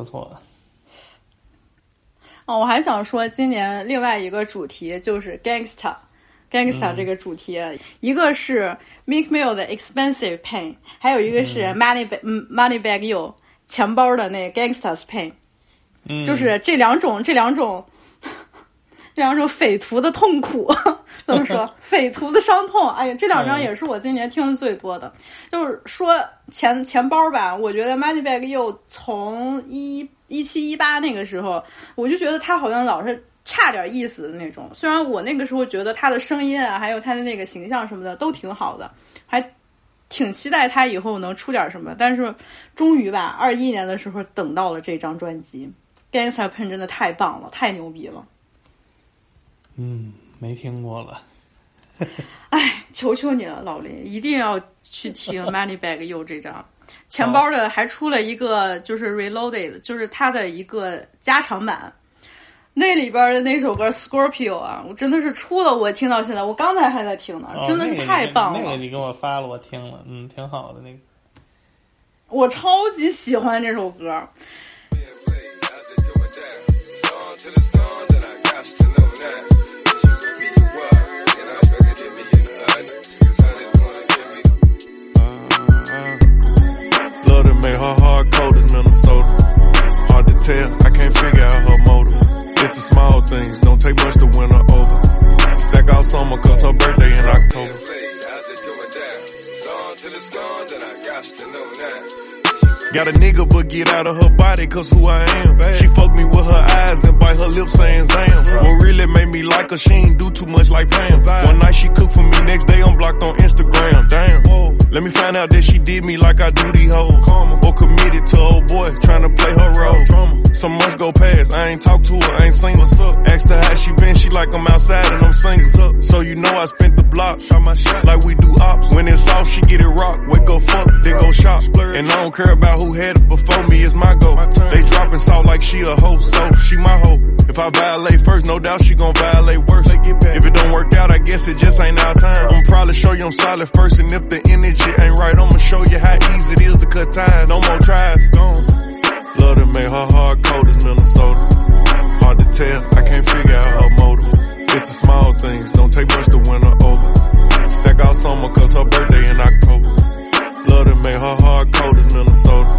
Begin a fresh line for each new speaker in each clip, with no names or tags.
不错。
哦，我还想说，今年另外一个主题就是 gangsta，gangsta 这个主题，一个是 Meek Mill 的 Expensive Pain，还有一个是 Money Bag，嗯，Money Bag You 钱包的那 Gangsta's Pain，
嗯，
就是这两种，这两种，这两种匪徒的痛苦，怎么说？匪徒的伤痛。哎呀，这两张也是我今年听的最多的。就是说钱钱包吧，我觉得 Money Bag You 从一一七一八那个时候，我就觉得他好像老是差点意思的那种。虽然我那个时候觉得他的声音啊，还有他的那个形象什么的都挺好的，还挺期待他以后能出点什么。但是终于吧，二一年的时候等到了这张专辑。Gangsta Pain 真的太棒了，太牛逼了！
嗯，没听过了。
哎，求求你了，老林，一定要去听 Money Bag You 这张。钱包的还出了一个就是 Reloaded，就是它的一个加长版。那里边的那首歌 Scorpio 啊，我真的是出了，我听到现在，我刚才还在听呢，真的是太棒了。
那个你给我发了，我听了，嗯，挺好的那个。
我超级喜欢这首歌。
Her hard cold as Minnesota. Hard to tell, I can't figure out her motive. It's the small things, don't take much to win her over. Stack out summer cause her birthday in October. Got a nigga, but get out of her body, cause who I am. She fuck me with her eyes and bite her lips saying Zam. What really made me like her, she ain't do too much like Pam. One night she cooked for me, next day I'm blocked on Instagram. Damn. Let me find out that she did me like I do these hoes. Or committed to old boy, trying to play her role. Some months go past, I ain't talked to her, I ain't seen what's up. Asked her how she been, she like I'm outside and I'm up. So you know I spent the block, shot my shot like we do ops. When it's off, she get it rock, wake up fuck, then go shop. And I don't care about who had it before me, is my go. They dropping salt like she a hoe, so she my hoe. If I violate first, no doubt she gon' violate worse. If it don't work out, I guess it just ain't our time. I'ma probably show you I'm solid first, and if the energy ain't right, I'ma show you how easy it is to cut ties. No more tries. Gone. Love to make her hard cold as Minnesota. Hard to tell, I can't figure out her motive. It's the small things, don't take much to win her over. Stack out summer cause her birthday in October. To make her hard cold as Minnesota.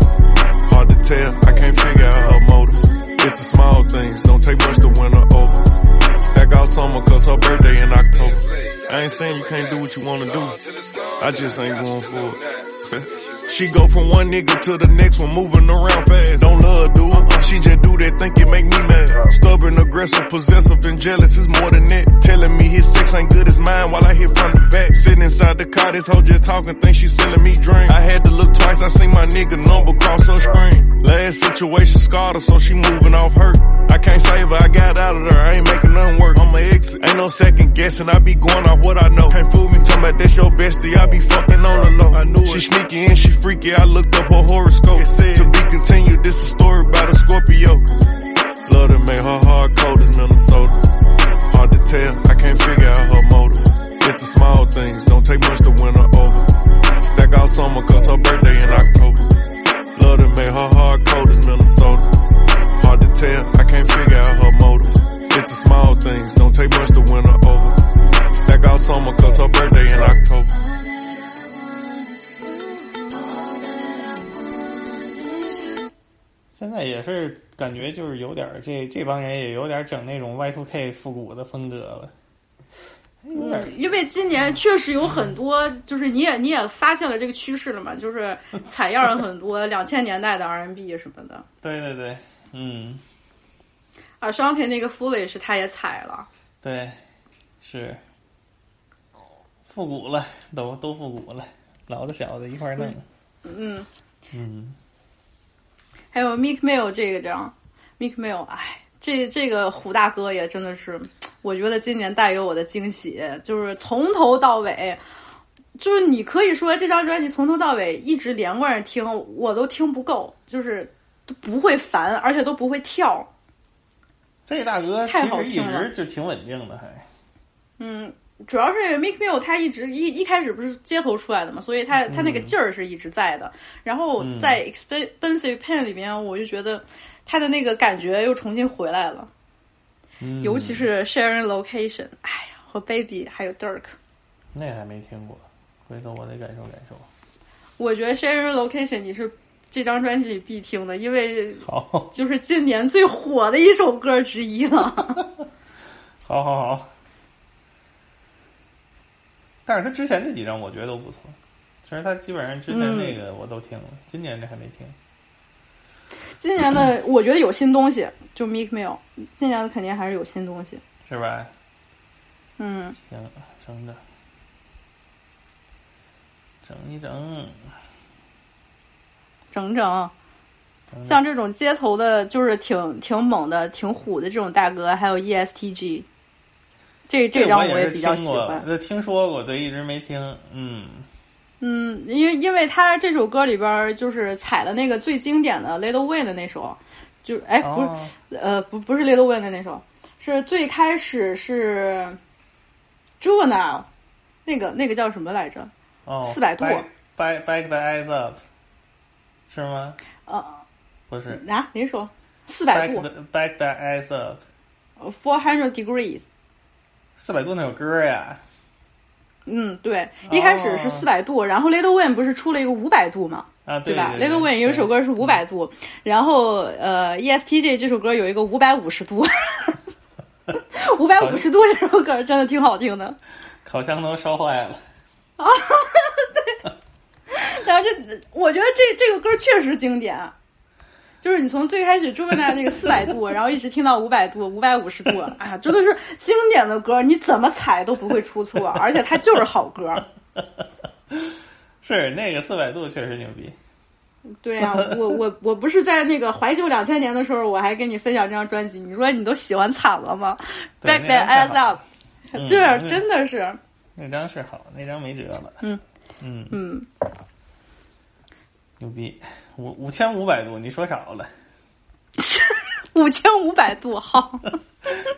Hard to tell, I can't figure out her motive. It's the small things, don't take much to win her over. Stack out summer cause her birthday in October. I ain't saying you can't do what you wanna do. I just ain't going for it. she go from one nigga to the next one, moving around fast. Don't love it. She just do that, think it make me mad. Stubborn, aggressive, possessive, and jealous is more than that. Telling me his ain't good as mine while I hit from the back. Sitting inside the car, this hoe just talking, think she selling me drink. I had to look twice, I seen my nigga number cross her screen. Last situation scarred her, so she moving off hurt. I can't save her, I got out of there, I ain't making nothing work. I'ma exit, ain't no second guessing, I be going off what I know. Can't fool me, talking about that's your bestie, I be fucking on the low. I knew she sneaky and she freaky, I looked up her horoscope. It said, to be continued, this a story about a Scorpio. Love to make her hard cold as Minnesota. Hard to tell, I can't figure out her motive. It's the small things, don't take much to win her over. Stack out summer cause her birthday in October. Love to make her hard cold as Minnesota. Hard to tell, I can't figure out her motive. It's the small things, don't take much to win her over. Stack out summer cause her birthday in October.
现在也是感觉就是有点儿这这帮人也有点儿整那种 Y2K 复古的风格了，
嗯，因为今年确实有很多，就是你也你也发现了这个趋势了嘛，就是采样了很多两千年代的 R N B 什么的。
对对对，嗯，
啊，双田那个 Foolish 他也采了，
对，是复古了，都都复古了，老的小的一块儿弄，
嗯，
嗯，
还有 Mick Mill 这个张，Mick Mill，哎，这这个胡大哥也真的是，我觉得今年带给我的惊喜，就是从头到尾，就是你可以说这张专辑从头到尾一直连贯着听，我都听不够，就是都不会烦，而且都不会跳。
这大哥其实一直就挺稳定的，还
嗯，主要是 Mick Mill 他一直一一开始不是街头出来的嘛，所以他他那个劲儿是一直在的。然后在 Expensive Pen 里边，我就觉得他的那个感觉又重新回来了。
嗯
尤其是 Sharing Location，哎呀，和 Baby 还有 Dirk，
那还没听过，回头我得感受感受。
我觉得 Sharing Location 你是这张专辑里必听的，因为
好，
就是今年最火的一首歌之一了。
好，好，好。但是他之前那几张我觉得都不错，其实他基本上之前那个我都听了，今年这还没听。
今年的我觉得有新东西，就 Mick Mill，今年的肯定还是有新东西。
是吧？
嗯，
行，整整，整一整，
整整。像这种街头的，就是挺挺猛的、挺虎的这种大哥，还有 E ESTG，这
这
张
我也
比较喜欢。
听,听说过，对，一直没听。嗯
嗯，因为因为他这首歌里边就是采了那个最经典的《Little Way》的那首，就哎不是、呃不不是《Little Way》的那首，是最开始是 june 那个那个叫什么来着？
哦
四百、度。
Back Back the Eyes Up，是吗？
呃，
不是。
啊，您说。四百度。
Back the, back the Eyes Up。
Four hundred degrees。
四百度那首歌呀。
嗯，对，一开始是四百度，然后 Little Wayne 不是出了一个五百度嘛，
啊，
对吧
对
？Little Wayne 有一首歌是五百度，然后呃，ESTJ 这首歌有一个五百五十度，五百五十度这首歌真的挺好听的。
烤箱都烧坏了。
然后这，我觉得这这个歌确实经典，就是你从最开始朱文奈那个四百度，然后一直听到五百度、五百五十度，哎呀，真的是经典的歌，你怎么踩都不会出错，而且它就是好歌。
是那个四百度确实牛逼。
对呀、我我我不是在那个怀旧两千年的时候，我还跟你分享这张专辑，你说你都喜欢惨了吗？Back
太
ass up，
嗯
这
那
真的是，
那张是好，那张没辙了。
嗯
嗯，
嗯，
牛逼，五五千五百度，你说少了，
五千五百度，好，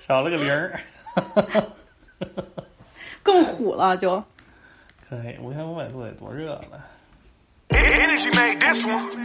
少了个零儿。
更虎了就。
可以，五千五百度得多热了。
Energy made this one.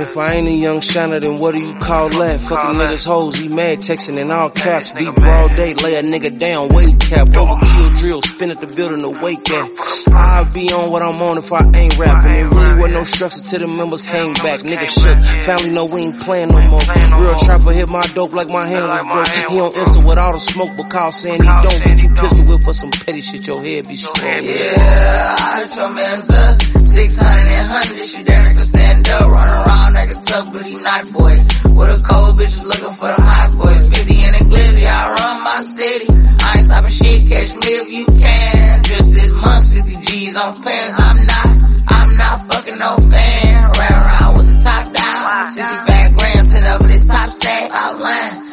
If I ain't a young shiner, then what do you call that? Fucking niggas hoes, he mad texting in all caps. Beat broad day, lay a nigga down, weight cap. Overkill drill, spin at the building to wake at. I'll be on what I'm on if I ain't rapping. It really wasn't no structure till the members came back. Nigga shook. Family know we ain't playing no more. Real trapper hit my dope like my hand was broke. He on Insta with all the smoke, but call saying he don't. Get you pistol whip for some petty shit, your head be slow.
Yeah, Your man's up. 600 and 100, you damn nigga stand up. Run around like a tough, he not boy. With a cold bitch looking for the hot boys. 50 and the glizzy, I run my city. I ain't stopping shit, catch me if you can. Just this month, 60 G's on pants. I'm not, I'm not fucking no fan. Ran around with the top down. 65 grams, 10 with this top stack. Outline.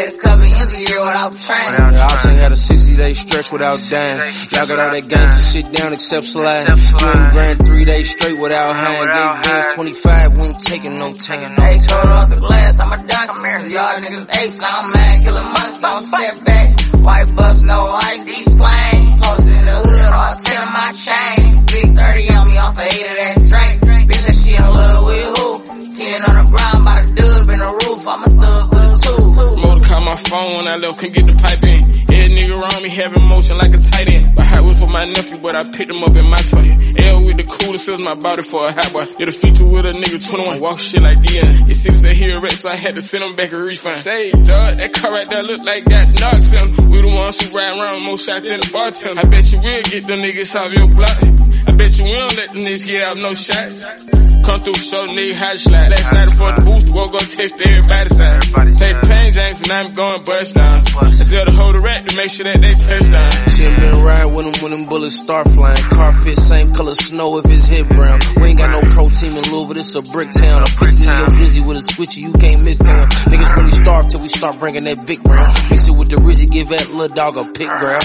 I done made a couple ends a year without training.
The ops ain't had a 60 day stretch without dying. Y'all got all that gangsta shit down except slide. You ain't grand three days straight without hand. Gave bands 25, we ain't taking no time.
Hey, told off the glass, I'm a dunk. I'm here. Y'all niggas apes, I'm mad. Killing months, don't step back. White bucks, no ID splain. Posted in the hood, all 10 of my chain. Big 30 on me off of 8 of that drink. Bitch, that she in love with who? 10 on the ground, by the dub in the roof. I'm a thug with a two.
Call my phone when I left, couldn't get the pipe in. Every nigga around me having motion like a tight end. My high was for my nephew, but I picked him up in my toy. L with the coolest is my body for a high boy. Did a feature with a nigga 21, walk shit like DN. Your city said he a wreck, so I had to send him back a refund. Say, dog, that car right there look like that knocks him. We the ones who ride around with more shots than the bartender. I bet you will get them niggas off your block. I bet you will let them niggas get out no shots. Come through, show nigga how to slide. Last night before the boost, woke up, text everybody's side. Take the pain, James, and I'm going bust down. I tell the whole the rack to make sure that they touch down.
She ain't been riding with him when them bullets start flying. Car fit same color snow if it's hit brown. We ain't got no pro team in Louisville, this a brick town. I'm picking your Rizzy with a switchy, you can't miss town. Niggas really starve till we start bringing that big round. Mix it with the Rizzy, give that little dog a pick ground.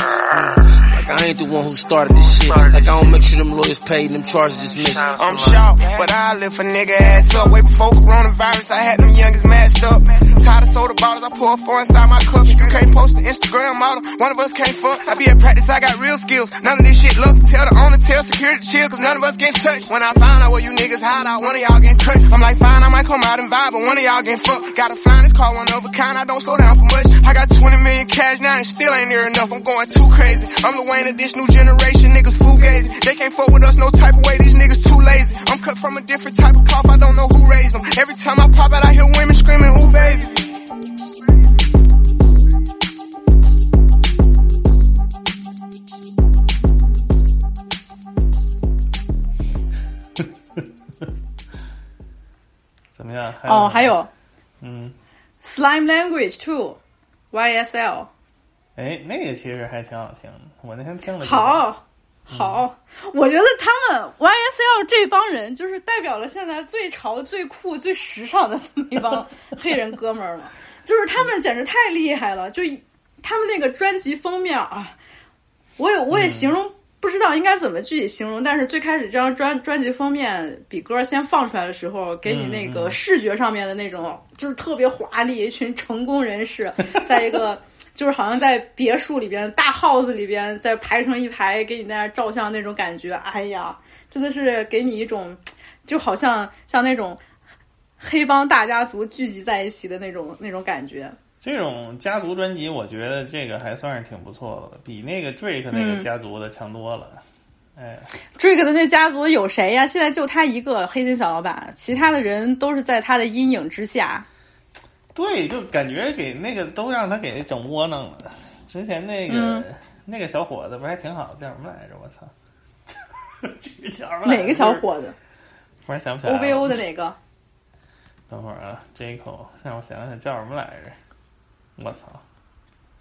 Like I ain't the one who started this shit. Like I don't make sure them lawyers paid and them charges dismissed.
I'm shocked, but I lift a nigga ass up. Way before coronavirus, I had them youngest masked up. Tired of soda bottles, I pour four inside my cup. You can't post the Instagram model. One of us can't fuck. I be at practice, I got real skills. None of this shit look. Tell the owner, tell security chill, cause none of us getting touched. When I find out where you niggas hide out, one of y'all getting touched. I'm like, fine, I might come out and vibe, but one of y'all getting fucked. Got a flying this car, one of a kind, I don't slow down for much. I got 20 million cash now and still ain't near enough. I'm going too crazy. I'm the Wayne of this new generation, niggas fugazi. They can't fuck with us no type of way, these niggas too lazy. I'm cut from a different type of cloth, I don't know who raised them. Every time I pop out, I hear women screaming, ooh baby.
怎么样？
哦，还有
嗯
，Slime Language Two，YSL，
哎，那个其实还挺好听的，我那天听了。，
好，好，我觉得他们 YSL 这帮人就是代表了现在最潮、最酷、最时尚的这么一帮 黑人哥们儿了，就是他们简直太厉害了，就一他们那个专辑封面啊，我也我也形容。不知道应该怎么具体形容，但是最开始这张专专辑封面比歌先放出来的时候，给你那个视觉上面的那种，就是特别华丽，一群成功人士在一个就是好像在别墅里边、大 house 里边，在排成一排给你在那儿照相那种感觉，哎呀，真的是给你一种，就好像像那种黑帮大家族聚集在一起的那种那种感觉。
这种家族专辑，我觉得这个还算是挺不错的，比那个 Drake 那个家族的强多了。哎
，Drake 的那家族有谁呀？现在就他一个黑心小老板，其他的人都是在他的阴影之下。
对，就感觉给那个都让他给整窝囊了。之前那个、
嗯
那个小伙子不是还挺好，叫什么来着？我操，这个叫什么？
哪个小伙子
突然想不起来了。
？OVO 的哪个？
等会儿啊，Jaco，让我想想叫什么来着？我操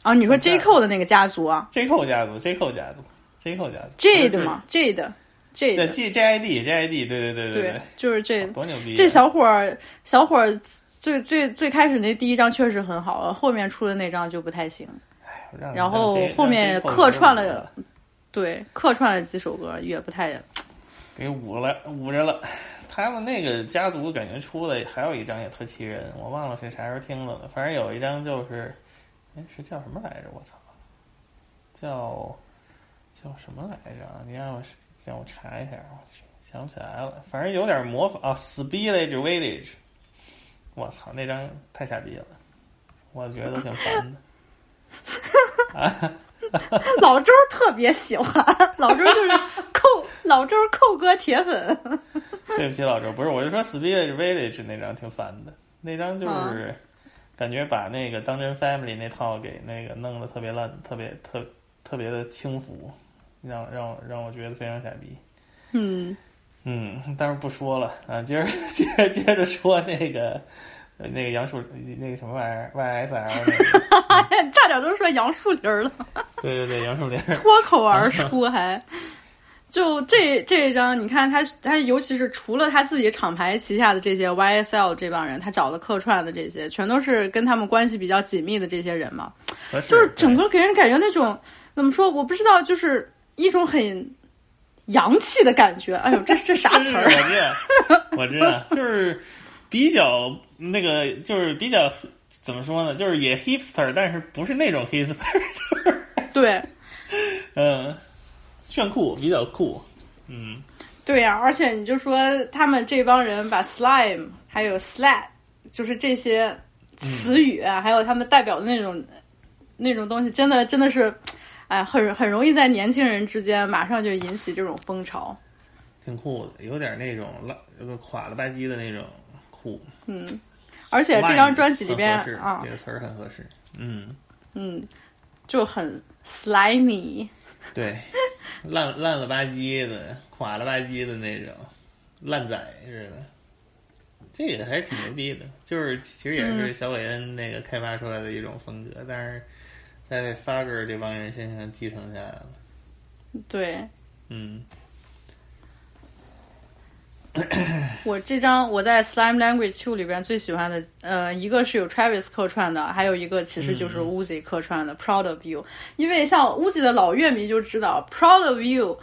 啊，你说 J Cole 的那个家族啊
，Jaco 家族，Jaco 家族，Jaco 家族
，Jade 嘛，Jade。
对 Jade，G J I D J I D，对对对对
对，就是 Jade。
多牛逼啊！
这小伙儿，小伙儿最最最开始那第一张确实很好，后面出的那张就不太行。
让
然后后面客串了，对，客串了几首歌也不太。
给捂了捂着了。他们那个家族感觉出的还有一张也特气人，我忘了是啥时候听的了。反正有一张就是，哎，是叫什么来着？我操，叫叫什么来着啊？你让我让我查一下，我去想不起来了。反正有点模仿啊，Spillage Village。我操，那张太傻逼了，我觉得挺烦的。啊，
老周特别喜欢，老周就是扣 老周扣哥铁粉。
对不起，老周，不是，我就说 Spillage Village 那张挺烦的，那张就是
啊
感觉把那个当真 Family 那套给那个弄得特别烂，特别特特别的轻浮，让让我让我觉得非常傻逼。
嗯，
嗯，但是不说了。啊，接着 接着接着说那个呃那个杨树那个什么玩意儿 YSL 那个，
差点都说杨树林儿了，
对对对，杨树林，
脱口而出还。就这这一张，你看他他，尤其是除了他自己厂牌旗下的这些 YSL 这帮人，他找的客串的这些，全都是跟他们关系比较紧密的这些人嘛。就是整个给人感觉那种怎么说，我不知道，就是一种很洋气的感觉。哎呦，这这啥词儿？
是我知道，我知道，就是比较那个，就是比较怎么说呢？就是也 hipster，但是不是那种 hipster，就是
对
嗯，炫酷，比较酷，嗯，
对呀、而且你就说他们这帮人把 slime 还有 slat，就是这些词语啊，还有他们代表的那种那种东西，真的真的是，哎，很 很容易在年轻人之间马上就引起这种风潮。
挺酷的，有点那种烂，有个垮了吧唧的那种酷。
嗯，而且这张专辑里边啊
这，个词儿很合适，嗯，
嗯，就很 slimy。
对，烂烂了吧唧的，垮了吧唧的那种，烂仔似的。这个还是挺牛逼的，就是其实也是小韦恩那个开发出来的一种风格，但是在 Fugger 这帮人身上继承下来了。
对
嗯，
我这张我在 Slime Language Two 里边最喜欢的，呃，一个是有 Travis 客串的，还有一个其实就是 Uzi 客串的、Proud of You。因为像 Uzi 的老乐迷就知道，Proud of You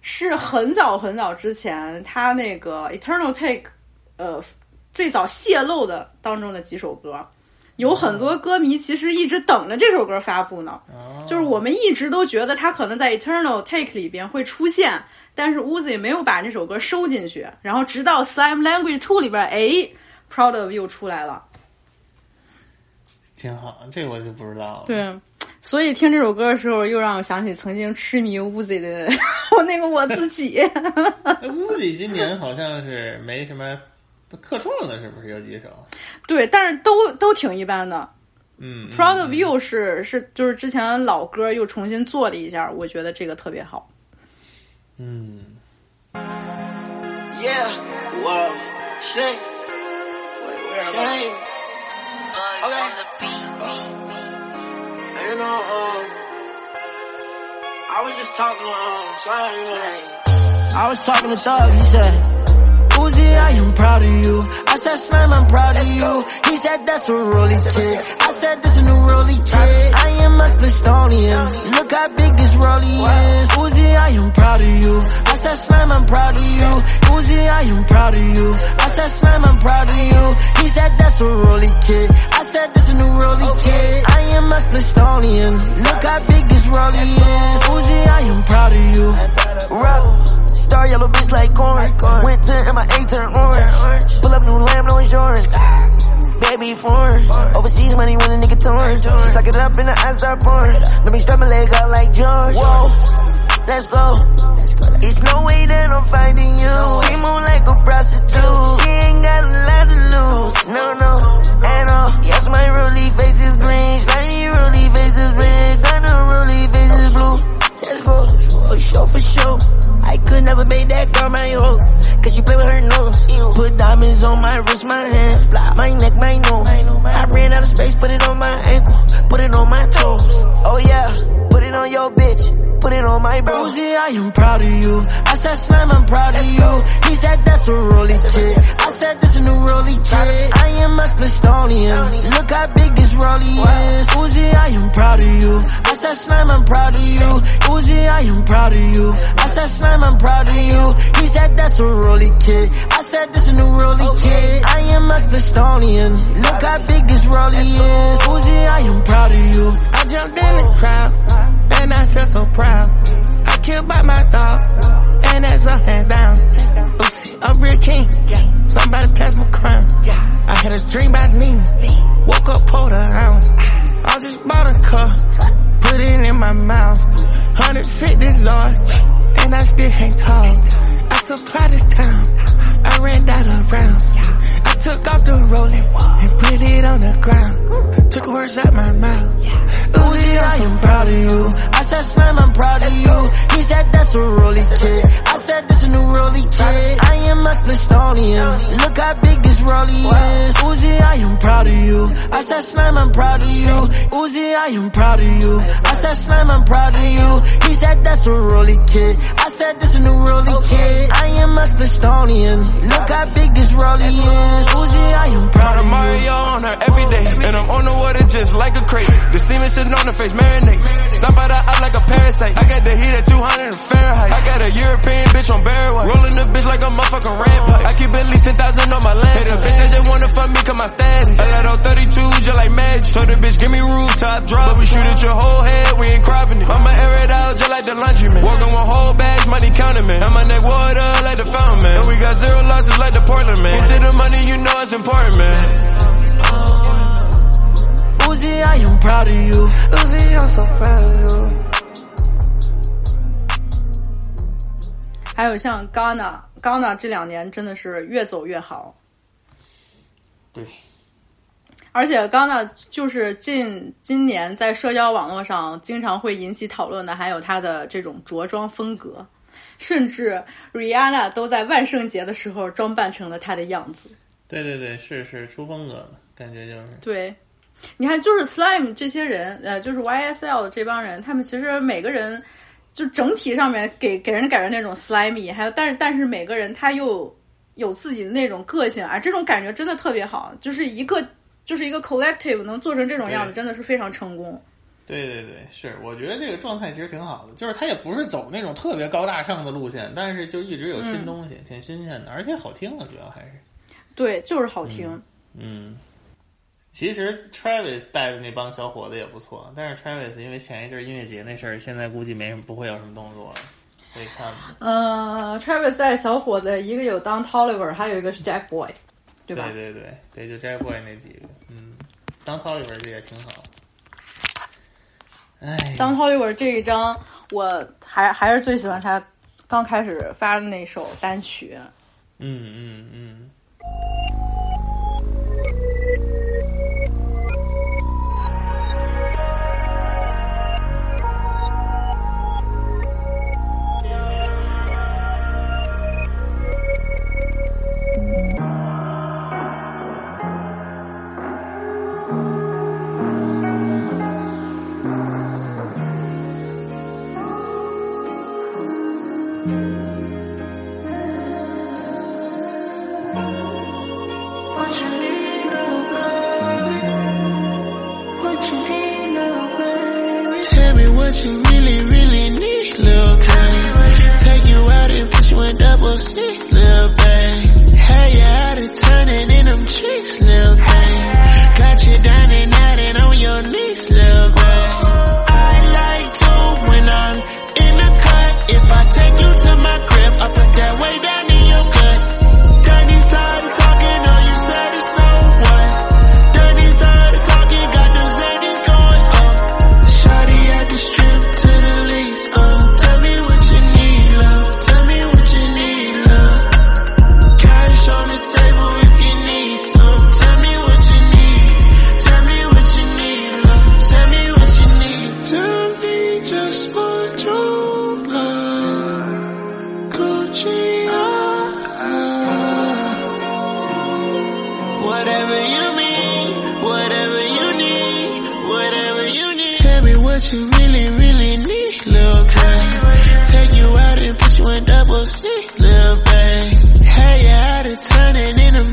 是很早很早之前他那个 Eternal Take，呃，最早泄露的当中的几首歌。有很多歌迷其实一直等着这首歌发布呢。
哦
就是我们一直都觉得他可能在 Eternal Take 里边会出现，但是 Uzi 没有把这首歌收进去，然后直到 Slime Language Two 里边，哎，Proud of You 出来了。
挺好，这我就不知道了。
对，所以听这首歌的时候，又让我想起曾经痴迷 Uzi 的 我那个我自己。
哎乌鸡今年好像是没什么客串了，是不是有几首？
对，但是都都挺一般的。
嗯
Proud of You 是是就是之前老歌又重新做了一下，我觉得这个特别好。
嗯
，Yeah, whoa, shit. Shame. Okay. You know, um, I was just talking to um, Slime, man. I was talking to Thug, he said, Uzi, I am proud of you. I said, Slime, I'm proud of you. He said, that's a rolly kid. I said, this is a rolly kid. I am a Splistonian. Look how big this rolly is. Uzi, I am proud of you. I said, Slime, I'm proud of you. Uzi, I am proud of you. I said, Slime, I'm proud of you. He said, that's a rolly kid. I said, this is a new rolly kid. I am a Splistonian. Look how big this rolly is. Uzi, I am proud of you. Rock. Star yellow bitch like corn. Went my MIA turn orange. Pull up new lamb, no insurance. Baby foreign. Overseas money when a nigga torn. She suck it up and the eyes start pouring. Let me strap my leg out like George. Whoa. Let's go. It's no way that I'm finding you. She move like a prostitute. She ain't got a lot to lose. No, no, at all. Yes, my rolly face is green. Shiny rolly face is red. Got no rolly face is blue. Let's go. For sure, for sure. I could never make that girl my hoe. Cause she play with her nose. Put diamonds on my wrist, my hands, my neck, my nose. I ran out of space, put it on my ankle, put it on my toes. Oh yeah, put it on your bitch. Put it on my bro. Uzi, I am proud of you. I said, Slime, I'm proud of you. He said, that's a rolly kid. I said, this a new rolly kid. I am a Splistonian. Look how big this rolly is. Uzi, I am proud of you. I said, Slime, I'm proud of you. Uzi, I am proud of you. I said, Slime, I'm proud of you. He said, that's a rolly kid. I said, this a new rolly kid. I am a Splistonian. Look how big this rolly is. Uzi, I am proud of you. I jumped in the crowd, and I feel so proud. I killed by my dog, and that's a hand down. Uzi, a real king. Somebody pass my crown. I had a dream about me. Woke up, pulled a ounce. I just bought a car, put it in my mouth. 150 Lord, and I still ain't tall. I supply this town. I ran out of rounds. I took off the rolling and put it on the ground. Took words out my mouth. Uzi, I am proud of you. I said, Slime, I'm proud of you. He said, that's a rolly kid. I said, this a new rolly kid. I am a Splistonian. Look how big this rolly is. Uzi, I am proud of you. I said, Slime, I'm proud of you. Uzi, I am proud of you. I said, Slime, I'm proud of you. He said, that's a rolly kid. I said, this a new rolly kid. I am a Splistonian. Look how big this rolly is. Uzi, I am proud of you.
Mario on her every day. And I'm on the water just like a crate. The semen sitting on her face, marinate. Stop by the like a parasite. I got the heat at 200 Fahrenheit. I got a European bitch on Barry White. Rolling the bitch like a motherfucking rampart. I keep at least 10,000 on my land. Hey, the bitch that just wanna fuck me cause my status. I let on 32 just like magic. Told the bitch give me rooftop drop. But we shoot at your whole head, we ain't cropping it. I'ma air it out just like the laundry man. Walking with whole bags, money counting man. And my neck water like the fountain man. And we got zero losses like the Portland man. Into the money, you know it's important man.
Uzi, am proud of you. Uzi, I'm so proud of you.
还有像 Ghana，Ghana 这两年真的是越走越好。
对，
而且 Ghana 就是近今年在社交网络上经常会引起讨论的，还有她的这种着装风格，甚至 Rihanna 都在万圣节的时候装扮成了她的样子。
对对对，是是出风格了，感觉就是。
对，你看，就是 Slime 这些人，呃，就是 YSL 的这帮人，他们其实每个人就整体上面给给人感觉那种 slimy，还有但是但是每个人他又有自己的那种个性啊，这种感觉真的特别好，就是一个就是一个 collective 能做成这种样子，真的是非常成功。
对对对，是，我觉得这个状态其实挺好的，就是他也不是走那种特别高大上的路线，但是就一直有新东西，挺新鲜的，而且好听啊，主要还是，
对，就是好听。
嗯，其实 Travis 带的那帮小伙子也不错，但是 Travis 因为前一阵音乐节那事儿，现在估计没什么不会有什么动作了，所以看吧。
呃，Travis 带小伙子，一个有 Don Toliver，还有一个是 Jack Boy，对吧？
对对对对，就 Jack Boy 那几个，嗯，当 Toliver 这也挺好。哎，
当 Toliver 这一张，我还还是最喜欢他刚开始发的那首单曲。
嗯嗯嗯。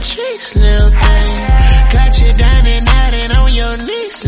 Trees, lil' babe. Got you down and out and on your knees,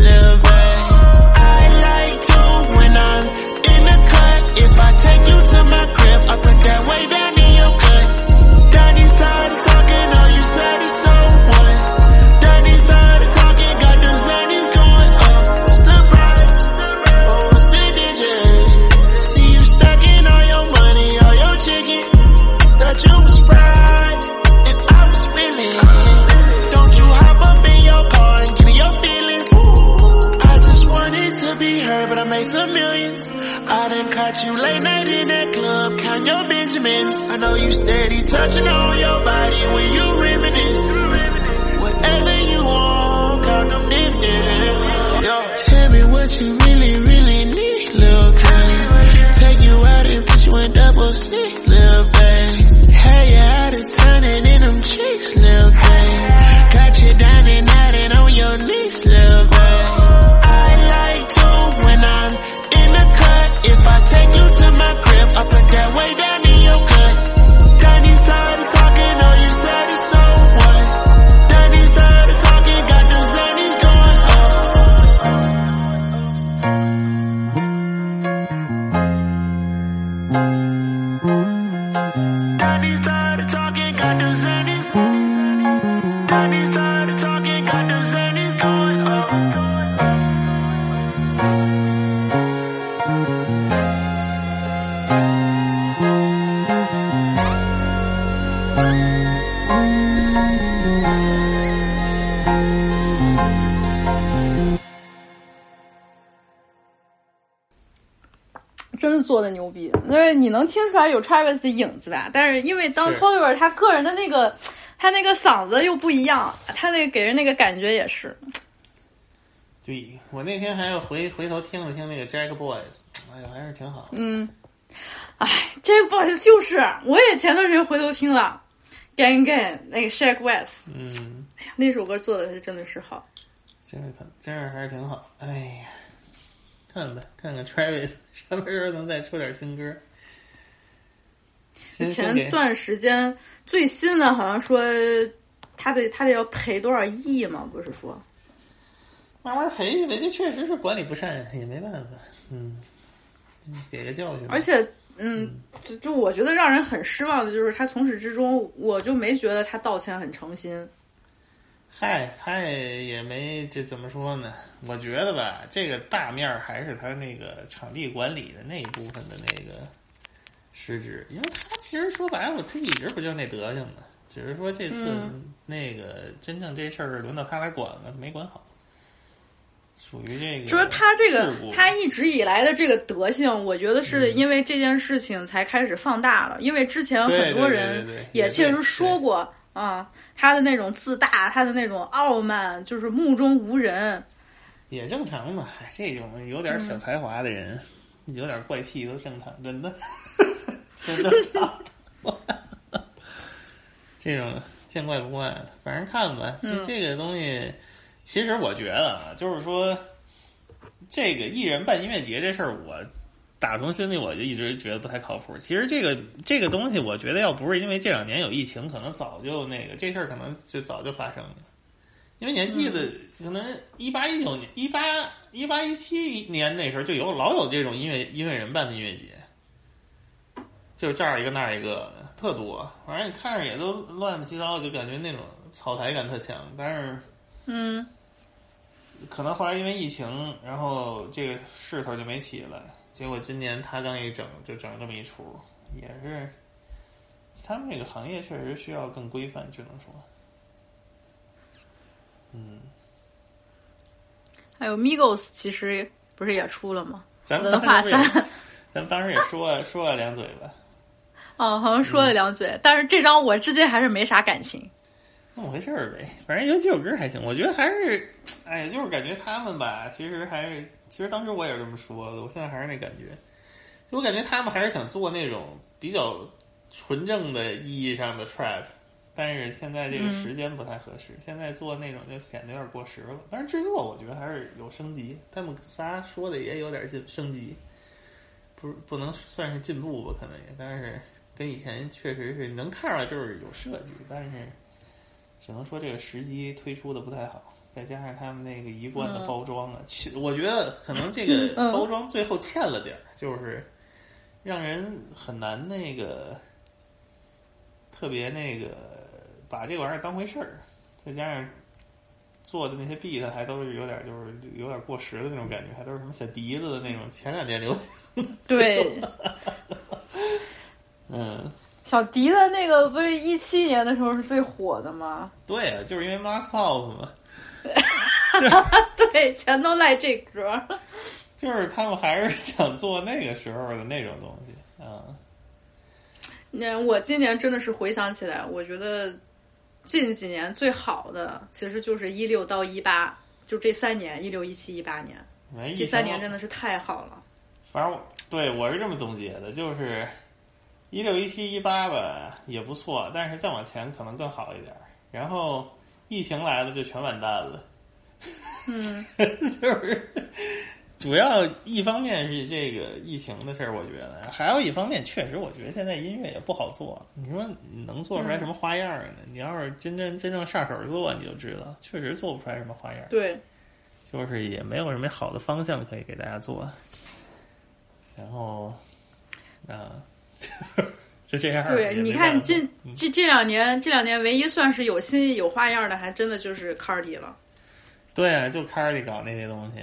touching on your
听出来有 Travis 的影子吧？但是因为当
是
Toliver 他个人的那个，他那个嗓子又不一样，他那个给人那个感觉也是，
对，我那天还要回回头听了听那个 Jack Boys，哎呀，还是挺好。
嗯，哎，Jack Boys，就是我也前段时间回头听了 Gang Gang 那个 Shaq West，
嗯，
哎呀，那首歌做的是真的是好。
真是他，真是还是挺好。哎呀，看吧，看看 Travis 什么时候能再出点新歌。
前段时间最新的好像说他得他得要赔多少亿嘛，不是说？
慢慢赔去呗，这确实是管理不善，也没办法。嗯，给个教训。
而且，嗯，就就我觉得让人很失望的就是他从始至终，我就没觉得他道歉很诚心。
嗨，他也也没这怎么说呢？我觉得吧，这个大面儿还是他那个场地管理的那一部分的那个失职，因为他其实说白了，他一直不就那德行吗？只是说这次
嗯
那个真正这事儿轮到他来管了，没管好，属于这个。
就是他这个他一直以来的这个德性，我觉得是因为这件事情才开始放大了。因为之前很多人也确实说过啊，他的那种自大，他的那种傲慢，就是目中无人。
也正常嘛，这种有点
嗯
小才华的人，有点怪癖都正常，真的，真正常。这种见怪不怪的，反正看吧。这个东西，其实我觉得啊，就是说，这个艺人办音乐节这事儿，我打从心里我就一直觉得不太靠谱。其实这个这个东西，我觉得要不是因为这两年有疫情，可能早就那个这事儿可能就早就发生了。因为你还记得，可能一八一九年、一八一八一七年那时候就有老有这种音乐音乐人办的音乐节，就这儿一个那儿一个的，特多。反正你看着也都乱七八糟，就感觉那种草台感特强。但是
嗯，
可能后来因为疫情，然后这个势头就没起来。结果今年他刚一整，就整这么一出，也是他们这个行业确实需要更规范，只能说，嗯。
还有 Migos 其实不是也出了吗？
咱们
文化
当时也
三，
咱们当时也说说了两嘴吧。
哦，好像说了两嘴，但是这张我至今还是没啥感情。
那么回事儿呗，反正有几首歌还行，我觉得还是，哎，就是感觉他们吧，其实还是，其实当时我也是这么说的，我现在还是那感觉，就我感觉他们还是想做那种比较纯正的意义上的 trap，但是现在这个
嗯
时间不太合适，现在做那种就显得有点过时了。但是制作我觉得还是有升级，他们仨说的也有点进升级，不是不能算是进步吧，可能也，但是跟以前确实是能看出来就是有设计，但是。只能说这个时机推出的不太好，再加上他们那个一贯的包装啊，其、我觉得可能这个
嗯。
包装最后欠了点儿，就是让人很难那个特别那个把这玩意儿当回事儿，再加上做的那些 beat 还都是有点就是有点过时的那种感觉，还都是什么小笛子的那种前两年流行，
对，
嗯。
小迪的那个不是一七年的时候是最火的吗？
对啊，就是因为 Mask Off 嘛，
对，全都赖这歌。
就是他们还是想做那个时候的那种东西啊。
那我今年真的是回想起来，我觉得近几年最好的其实就是一六到一八，就这三年，一六、一七、一八年，
没
这三年真的是太好了。
反正我对我是这么总结的，就是一六、一七、一八吧也不错，但是再往前可能更好一点儿。然后疫情来了就全完蛋了，
嗯，
就是主要一方面是这个疫情的事儿，我觉得还有一方面确实我觉得现在音乐也不好做。你说你能做出来什么花样呢？你要是真真真正上手做，你就知道，确实做不出来什么花样。
对，
就是也没有什么好的方向可以给大家做。然后，啊，就这样。
对，你看这这这两年，这两年唯一算是有新意、有花样的，还真的就是 Cardi 了。
对啊，就 Cardi 搞那些东西，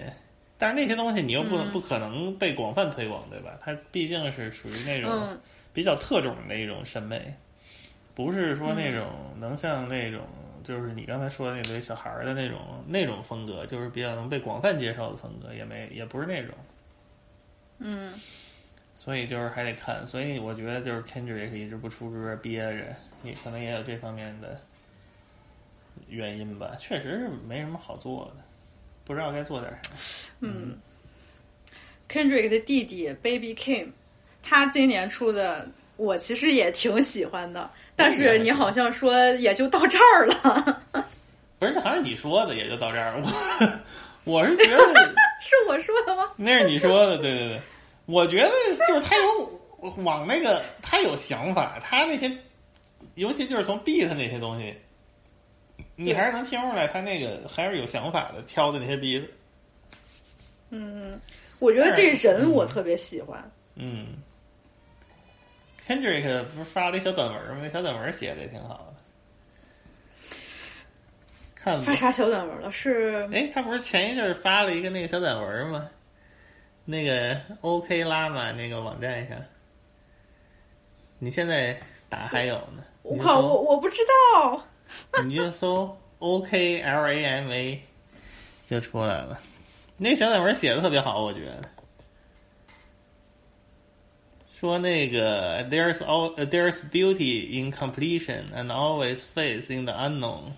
但是那些东西你又不能、
嗯
不可能被广泛推广，对吧？它毕竟是属于那种
嗯
比较特种的一种审美，不是说那种
嗯
能像那种。就是你刚才说的那堆小孩儿的那种那种风格，就是比较能被广泛接受的风格，也没也不是那种。
嗯，
所以就是还得看，所以我觉得就是 Kendrick 一直不出歌憋着，也可能也有这方面的原因吧。确实是没什么好做的，不知道该做点啥。
嗯，Kendrick 的弟弟 Baby Kim，他今年出的我其实也挺喜欢的，但是你好像说也就到这儿了，
不是，这好像你说的，也就到这儿。我 我是觉得
是我说的吗？
那是你说的，对对对。我觉得就是他有往那个，他有想法，他那些，尤其就是从 beat 那些东西，你还是能听出来他那个还是有想法的，挑的那些 beat。
嗯，我觉得这人我特别喜欢。
嗯，Kendrick 不是发了一小短文吗？那小短文写的也挺好的。看吧
发。啥小短文了？是
哎，他不是前一阵儿发了一个那个小短文吗？那个 OK 拉玛那个网站上，你现在打还有呢。
我靠，我我不知道。
你就搜 OK L A M A 就出来了。那小短文写的特别好，我觉得。说那个 There's all There's beauty in completion and always faith in the unknown。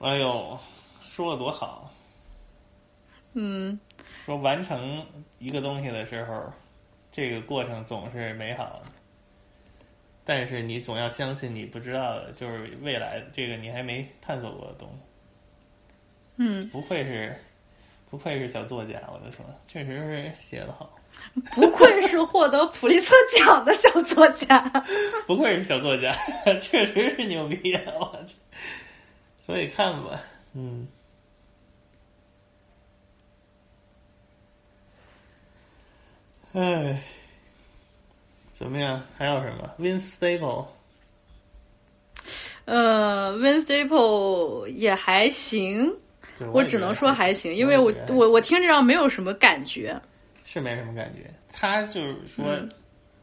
哎呦，说的多好！
嗯，
说完成一个东西的时候，这个过程总是美好的，但是你总要相信你不知道的，就是未来这个你还没探索过的东西。
嗯，
不愧是，不愧是小作家，我就说，确实是写的好，
不愧是获得普利策奖的小作家。
不愧是小作家，确实是牛逼啊！我去，所以看吧，嗯。唉，怎么样？还有什么？Vince Staple
呃，Vin Staple 也还行，我只能说还行，因为我
我
我我听这张没有什么感觉。
是没什么感觉。他就是说，
嗯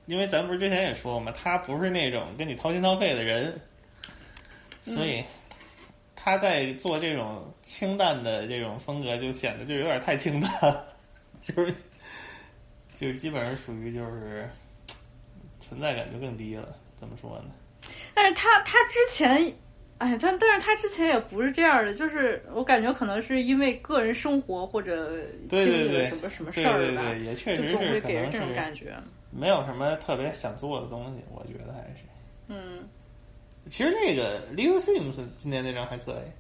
因为咱不是之前也说过嘛，他不是那种跟你掏心掏肺的人，所以他在做这种清淡的这种风格，就显得就有点太清淡，就是就是基本上属于就是存在感就更低了。怎么说呢？
但是他他之前，哎，但但是他之前也不是这样的，就是我感觉可能是因为个人生活或者经历了什么什么事儿吧，
对对对也确实
总
是
会给人这种感觉。
没有什么特别想做的东西，我觉得还是。
嗯，
其实那个 Leo Sims 今年那张还可以。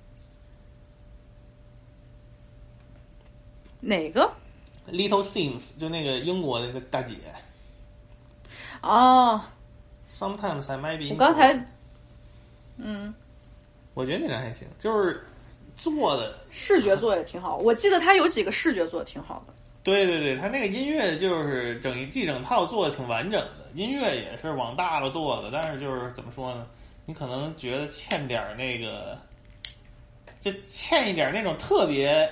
哪个？
Little Sims 就那个英国那个大姐
哦
，，Sometimes I might be。
我刚才，嗯，
我觉得那张还行，就是做的，
视觉做也挺好。我记得他有几个视觉做的挺好的。
对对对，他那个音乐就是整一一整套做的挺完整的，音乐也是往大了做的，但是就是怎么说呢？你可能觉得欠点儿那个，就欠一点儿那种特别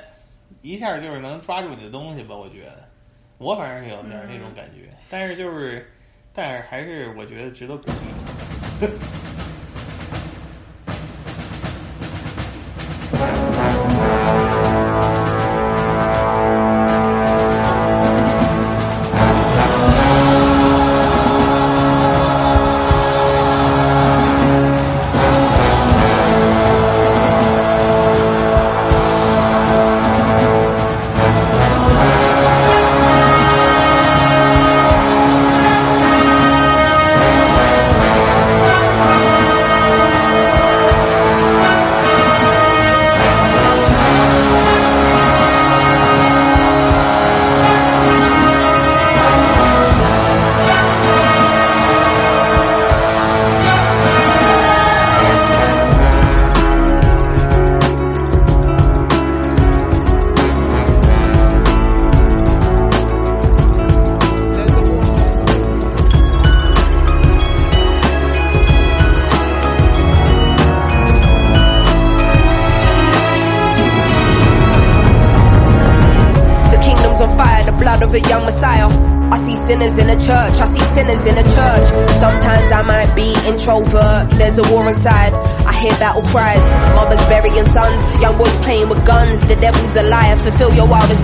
一下就是能抓住你的东西吧。我觉得，我反正是有点那种感觉，但是就是，但是还是我觉得值得鼓励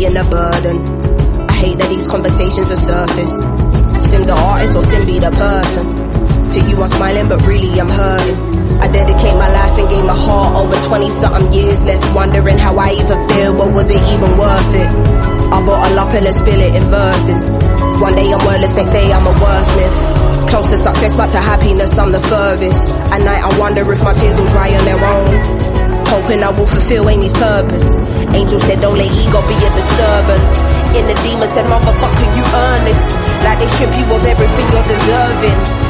Being a burden. I hate that these conversations are surface. Sim's an artist or Sim be the person. To you I'm smiling but really I'm hurting. I dedicate my life and gave my heart over 20 something years left wondering how I even feel, but was it even worth it? I bottle up and then spill it in verses. One day I'm wordless, next day I'm a wordsmith. Close to success, but to happiness I'm the furthest. At night I wonder if my tears will dry on their own. Hoping I will fulfill Amy's purpose. Angel said don't let ego be a disturbance. In the demon said motherfucker you earn this. Like they strip you of everything you're deserving.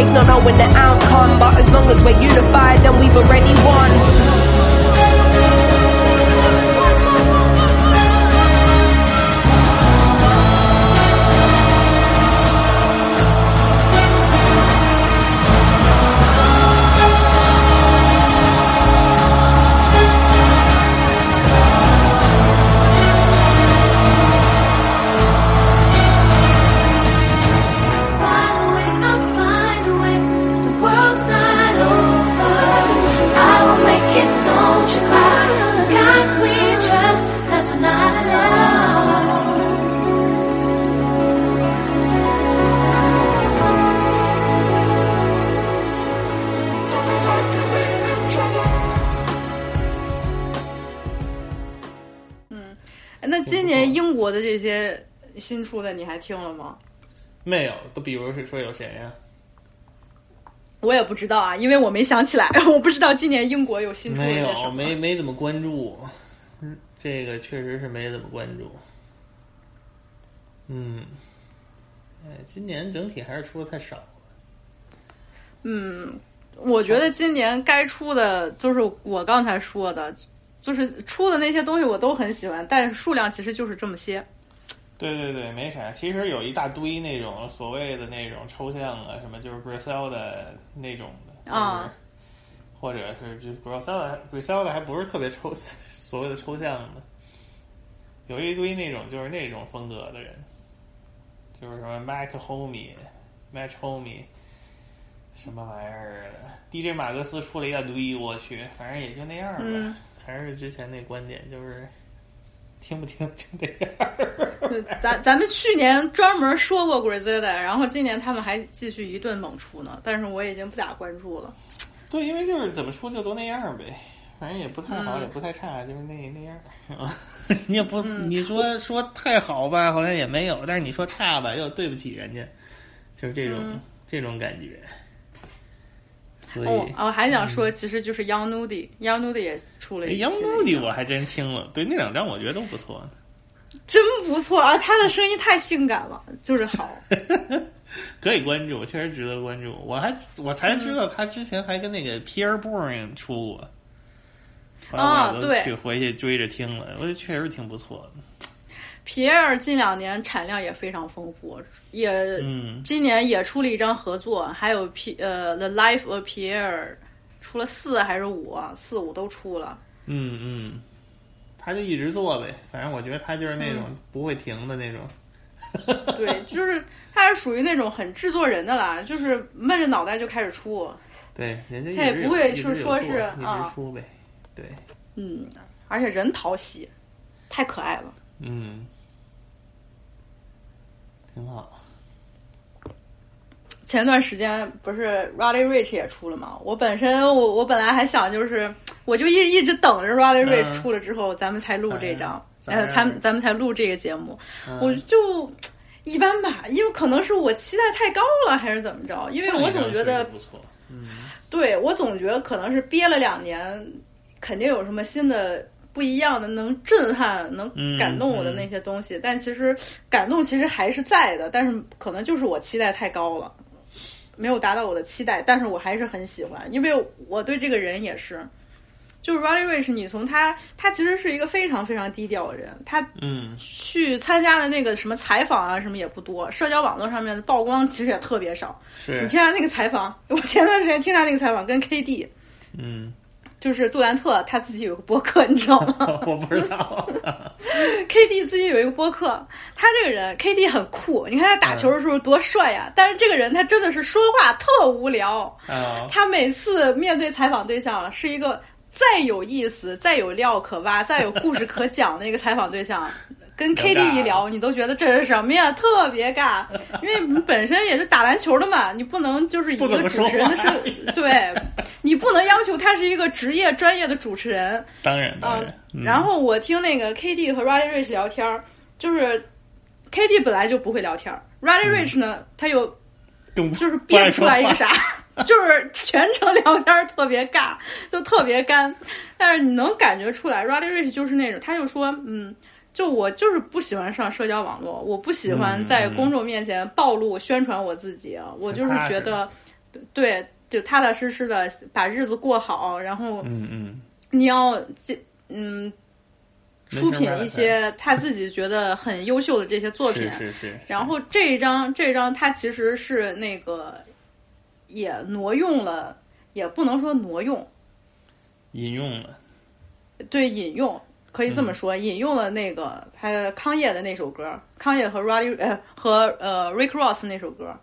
faith not knowing the outcome. But as long as we're unified, then we've already won.
听了吗？
没有，都比如是说有谁呀、
我也不知道啊，因为我没想起来，我不知道今年英国有新出的
没有。没没怎么关注。嗯，这个确实是没怎么关注。嗯，哎，今年整体还是出的太少了。
嗯，我觉得今年该出的就是我刚才说的，就是出的那些东西我都很喜欢，但是数量其实就是这么些。
对对对，没啥。其实有一大堆那种所谓的那种抽象啊，什么就是 Griselda 那种的
啊，
就是或者是就是 Griselda Griselda 还不是特别抽所谓的抽象的，有一堆那种就是那种风格的人，就是什么 Mac Homie、Match Homie 什么玩意儿的，DJ 马克思出了一大堆，我去，反正也就那样吧。
嗯
还是之前那观点，就是听不听就那样。
就咱咱们去年专门说过 Griselda，然后今年他们还继续一顿猛出呢，但是我已经不咋关注了。
对，因为就是怎么出就都那样呗，反正也不太好，
嗯
也不太差，就是那那样。你也不，你说说太好吧，好像也没有；但是你说差吧，又对不起人家，就是这种、
嗯
这种感觉。所以，
哦，啊我还想说，其实就是 Young Nudy，Young Nudy 也出了一
Young Nudy，我还真听了，对那两张我觉得都不错。
真不错啊！他的声音太性感了，就是好。
可以关注，确实值得关注。我还我才知道他之前还跟那个 Pierre Bourne 出过，
啊对
去回去追着听了，我觉得确实挺不错的。
皮埃尔近两年产量也非常丰富，也、
嗯
今年也出了一张合作，还有皮呃 The Life of Pierre 出了四还是五啊？四五都出了。
嗯嗯，他就一直做呗，反正我觉得他就是那种
嗯
不会停的那种。
对，就是他是属于那种很制作人的啦，就是闷着脑袋就开始出。
对，人家
他也不会是说是
一
啊
直出呗。对，
嗯，而且人讨喜，太可爱了。
嗯，挺好。
前段时间不是 Roddy Rich 也出了吗？我本身我我本来还想就是，我就一一直等着 Roddy
嗯
Rich 出了之后，咱们才录这张，咱咱们才录这个节目。
嗯
我就一般吧，因为可能是我期待太高了，还是怎么着？因为我总觉得
不错。嗯，
对我总觉得可能是憋了两年，肯定有什么新的。不一样的，能震撼、能
嗯
感动我的那些东西，但其实感动其实还是在的，但是可能就是我期待太高了，没有达到我的期待，但是我还是很喜欢，因为我对这个人也是，就是 Roddy Rich，你从他，他其实是一个非常非常低调的人，他
嗯。
去参加的那个什么采访啊什么也不多，社交网络上面的曝光其实也特别少。
是。
你听他那个采访，我前段时间听他那个采访，跟 KD，
嗯，
就是杜兰特他自己有个播客，你知道吗
我不知道。
KD 自己有一个播客，他这个人 KD 很酷，你看他打球的时候多帅呀、但是这个人他真的是说话特无聊，
啊，
他每次面对采访对象是一个再有意思、再有料可挖、再有故事可讲的一个采访对象。跟 KD 一聊，你都觉得这是什么呀？特别尬，因为你本身也是打篮球的嘛，你不能就是一个主持人的
话
身，对 你不能要求他是一个职业专业的主持人。
当然当
嗯
然。嗯
然后我听那个 KD 和 Roddy Rich 聊天儿，就是 KD 本来就不会聊天儿，Roddy Rich 呢，他又就是编出来一个啥，就是全程聊天儿特别尬，就特别干。但是你能感觉出来，Roddy Rich 就是那种，他就说，嗯，就我就是不喜欢上社交网络，我不喜欢在公众面前暴露宣传我自己，我就是觉得，对，就踏踏实实的把日子过好，然后
嗯嗯，
你要这嗯。出品一些他自己觉得很优秀的这些作品，
是是是，
然后这一张这一张它其实是那个也挪用了，也不能说挪用，
引用了，
对引用可以这么说，引用了那个他康业的那首歌，康业和 Roddy 呃和呃 Rick Ross 那首歌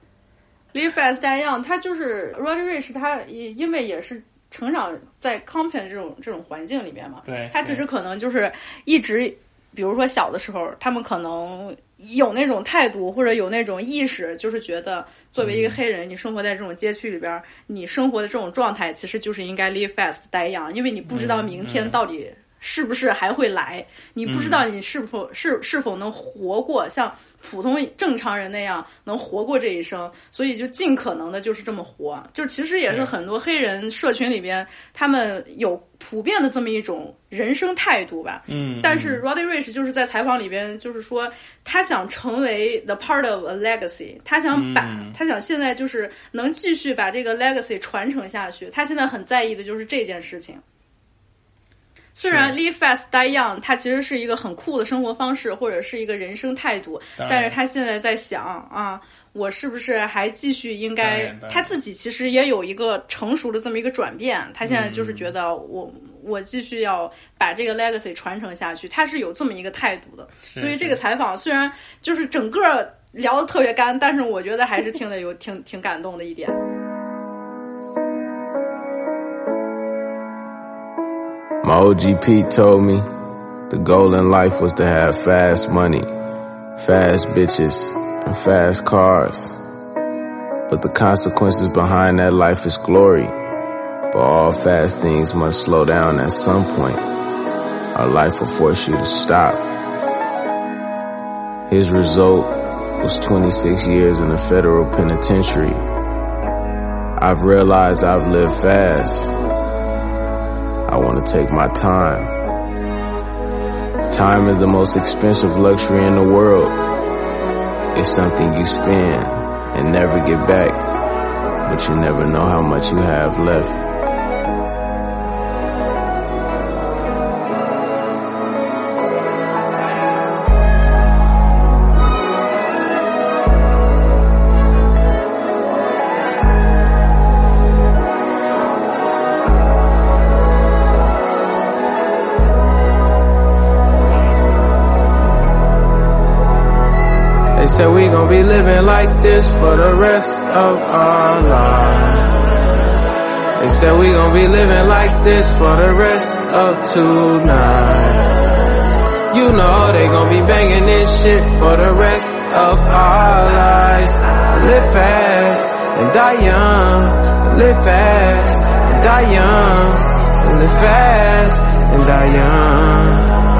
，Live Fast Die Young，他就是 Roddy Rich，他也因为也是成长在 Compton 这种这种环境里面嘛，
对
他其实可能就是一直，比如说小的时候，他们可能有那种态度或者有那种意识，就是觉得作为一个黑人，你生活在这种街区里边，你生活的这种状态其实就是应该 live fast die young，因为你不知道明天到底是不是还会来，你不知道你是否是是否能活过像普通正常人那样能活过这一生，所以就尽可能的就是这么活。就其实也是
是
很多黑人社群里边，他们有普遍的这么一种人生态度吧。
嗯，
但是 Roddy Rich 就是在采访里边，就是说他想成为 the part of a legacy，他想把、
嗯
他想现在就是能继续把这个 legacy 传承下去。他现在很在意的就是这件事情。虽然 live fast die young，它其实是一个很酷的生活方式，或者是一个人生态度，但是他现在在想啊，我是不是还继续应该他自己其实也有一个成熟的这么一个转变，他现在
嗯
就是觉得我、我继续要把这个 legacy 传承下去，他是有这么一个态度的。所以这个采访虽然就是整个聊的特别干，但是我觉得还是听得有挺挺感动的一点。
My OG Pete told me the goal in life was to have fast money, fast bitches, and fast cars. But the consequences behind that life is glory. But all fast things must slow down at some point. Our life will force you to stop. His result was 26 years in a federal penitentiary. I've realized I've lived fast. I want to take my time. Time is the most expensive luxury in the world. It's something you spend and never get back, but you never know how much you have left. Said we gon' be living like this for the rest of our lives. They said we gon' be living like this for the rest of tonight. You know they gon' be banging this shit for the rest of our lives. Live fast and die young. Live fast and die young. Live fast and die young.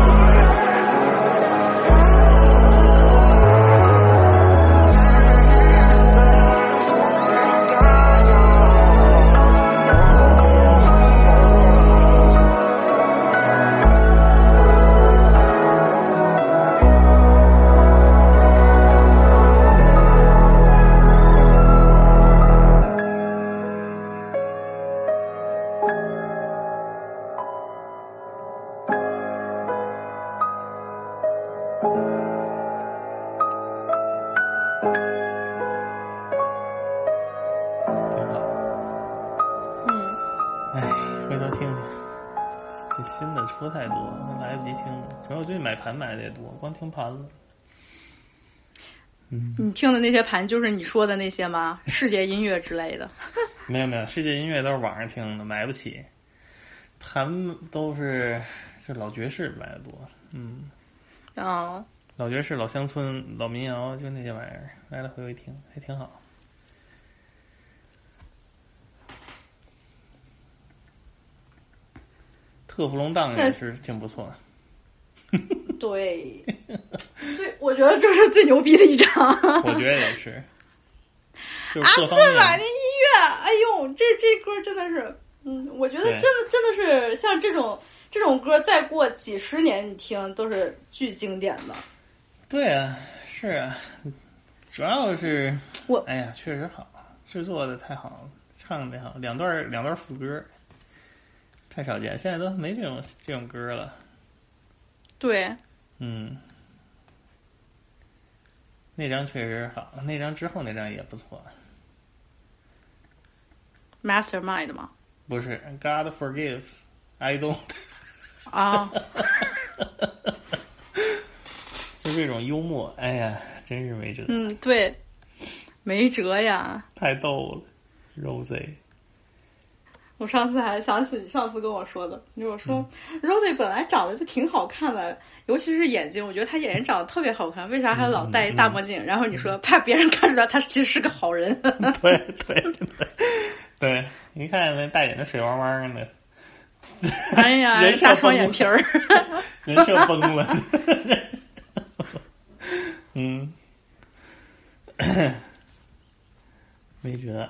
盘买的也多，光听盘子。嗯，
你听的那些盘就是你说的那些吗？世界音乐之类的？
没有没有，世界音乐都是网上听的，买不起。盘都是这老爵士买的多，嗯，
哦，
老爵士、老乡村、老民谣，就那些玩意儿，来来回回听还挺好。特氟龙当也是挺不错。
对，对，我觉得这是最牛逼的一张。
我觉得也是。
阿斯玛那音乐，哎呦，这这歌真的是，嗯，我觉得真的真的是像这种这种歌，再过几十年你听都是巨经典的。
对啊，是啊，主要是
我，
哎呀，确实好，制作的太好了，唱的好，两段两段副歌，太少见，现在都没这种这种歌了。
对，
嗯，那张确实好，那张之后那张也不错。
Mastermind 吗，
不是，God forgives, I don't。
啊，
就这种幽默，哎呀，真是没辙，
嗯，对，没辙呀。
太逗了，Rose。
我上次还想起你上次跟我说的，你跟我说、Rosie 本来长得就挺好看的，尤其是眼睛，我觉得她眼睛长得特别好看，为啥还老戴一大墨镜？然后你说怕别人看出来她其实是个好人。
对对对对，一看那大眼睛水汪汪的，
哎呀
人，设
大双眼皮儿。
人设崩了。嗯，没辙。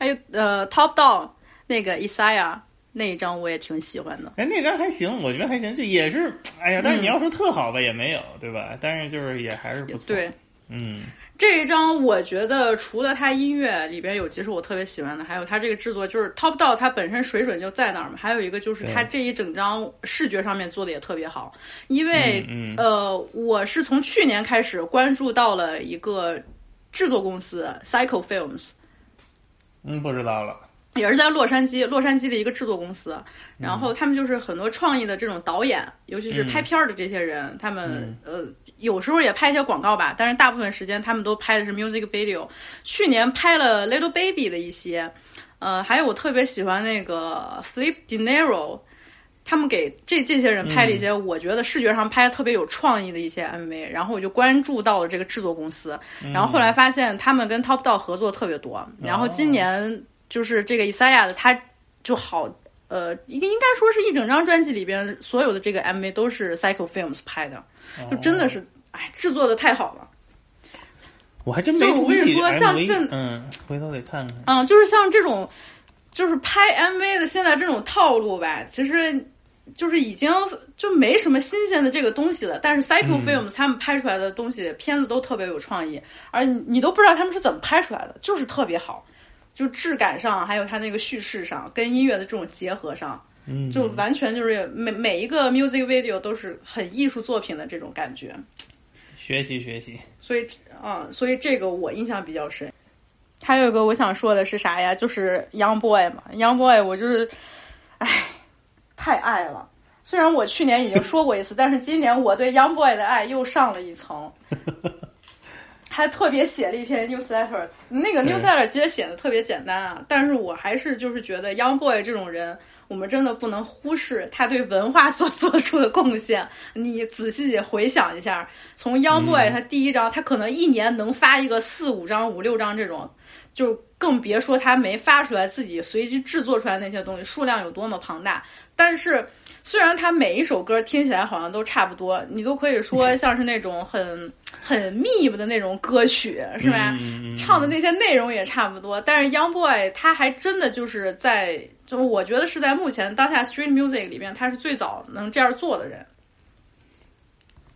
还有呃，Top Dog 那个 Isaiah 那一张我也挺喜欢的。
哎，那张还行，我觉得还行，就也是，哎呀，但是
嗯
你要说特好吧，也没有，对吧？但是就是也还是不错。
对，
嗯，
这一张我觉得除了它音乐里边有几首我特别喜欢的，还有它这个制作就是 Top Dog 它本身水准就在那儿嘛，还有一个就是它这一整张视觉上面做的也特别好，因为、
嗯嗯
呃我是从去年开始关注到了一个制作公司 Cycle Films。
嗯，不知道了。
也是在洛杉矶，洛杉矶的一个制作公司，然后他们就是很多创意的这种导演，尤其是拍片儿的这些人，他们呃有时候也拍一些广告吧，但是大部分时间他们都拍的是 music video。去年拍了 Little Baby 的一些，呃，还有我特别喜欢那个 Flip De Niro，他们给这这些人拍了一些我觉得视觉上拍的特别有创意的一些 MV，然后我就关注到了这个制作公司，然后后来发现他们跟 Top Dog 合作特别多，然后今年就是这个 Isaiah 的他就好。呃，应应该说是一整张专辑里边所有的这个 MV 都是 Cycle Films 拍的，就真的是，哎，制作的太好了。
我还真没
就我
注意。
跟你说像现
嗯，回头得看看。
嗯，就是像这种，就是拍 MV 的现在这种套路吧，其实就是已经就没什么新鲜的这个东西了。但是 Cycle
嗯
Films 他们拍出来的东西，片子都特别有创意，而你你都不知道他们是怎么拍出来的，就是特别好，就质感上，还有它那个叙事上，跟音乐的这种结合上。
嗯，
就完全就是每每一个 music video 都是很艺术作品的这种感觉，
学习学习。
所以啊、所以这个我印象比较深。还有一个我想说的是啥呀？就是 Young Boy 嘛，Young Boy 我就是，唉，太爱了。虽然我去年已经说过一次，但是今年我对 Young Boy 的爱又上了一层。还特别写了一篇 newsletter，那个 newsletter 其实写的特别简单啊，但是我还是就是觉得 Young Boy 这种人，我们真的不能忽视他对文化所做出的贡献。你仔细回想一下，从 Young Boy
嗯
他第一章，他可能一年能发一个四五张、五六张这种，就更别说他没发出来自己随机制作出来那些东西，数量有多么庞大。但是虽然他每一首歌听起来好像都差不多，你都可以说像是那种很很密的那种歌曲，是吧？
嗯
唱的那些内容也差不多，但是 Young Boy 他还真的就是在，就是我觉得是在目前当下 Street Music 里面，他是最早能这样做的人。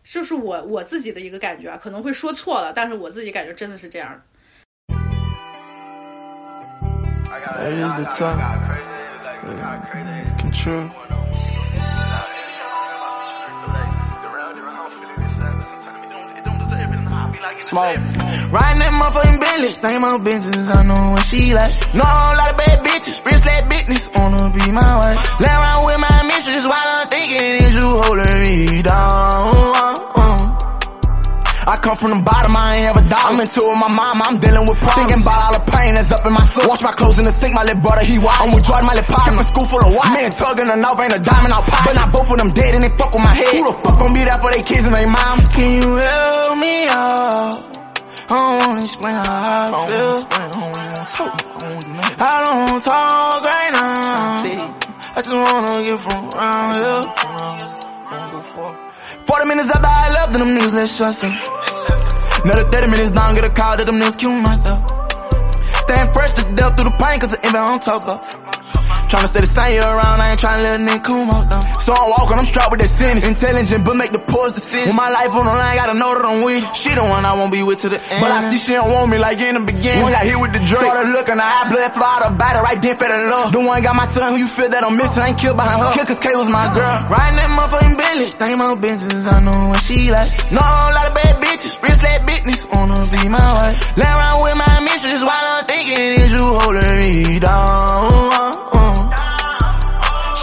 就是我我自己的一个感觉啊，可能会说错了，但是我自己感觉真的是这样的。
That is the top. Yeah, control. Smoke. Riding that motherfucking Bentley. Name on bitches, I know what she like. Know a whole lot of bad bitches. Wrist that business, wanna be my wife. Lay around with my mistress while I'm thinking is you holding me down. I come from the bottom, I ain't ever die. I'm into it with my mom, I'm dealing with problems. Thinking about all the pain that's up in my soul. Wash my clothes in the sink, my little brother, he watch. I'm with Jordan, my little a school full of white. Me and Tug in the north ain't a diamond out pop. But now both of them dead and they fuck with my head. Who the fuck gon' be there for their kids and they mom? Can you help me out? I don't wanna explain how I feel. I don't wanna talk right now. I just wanna get from around here. 40 minutes after I left, then them niggas let shots up. Another 30 minutes down, get a call that them niggas kill myself. Staying fresh to death through the pain, cause the envy on top of. Tryna stay the same year around, I ain't tryna let a nigga come out though. So I'm walking, I'm strapped with that sin. Intelligent, but make the poor decisions. With my life on the line, gotta know that I'm with. She the one I won't be with to the end. But I see she don't want me like in the beginning. One got hit with the drug. Started looking, I had blood flow out her body, right then fell the love. The one got my son who you feel that I'm missing, I ain't killed behind her. Kill cause K was my girl. Riding that motherfucking Bentley. Name on bitches, I know what she like. Know a lot of bad bitches. Wrist that business, wanna be my wife. Lay around with my mistress while I'm thinking is you holding me down.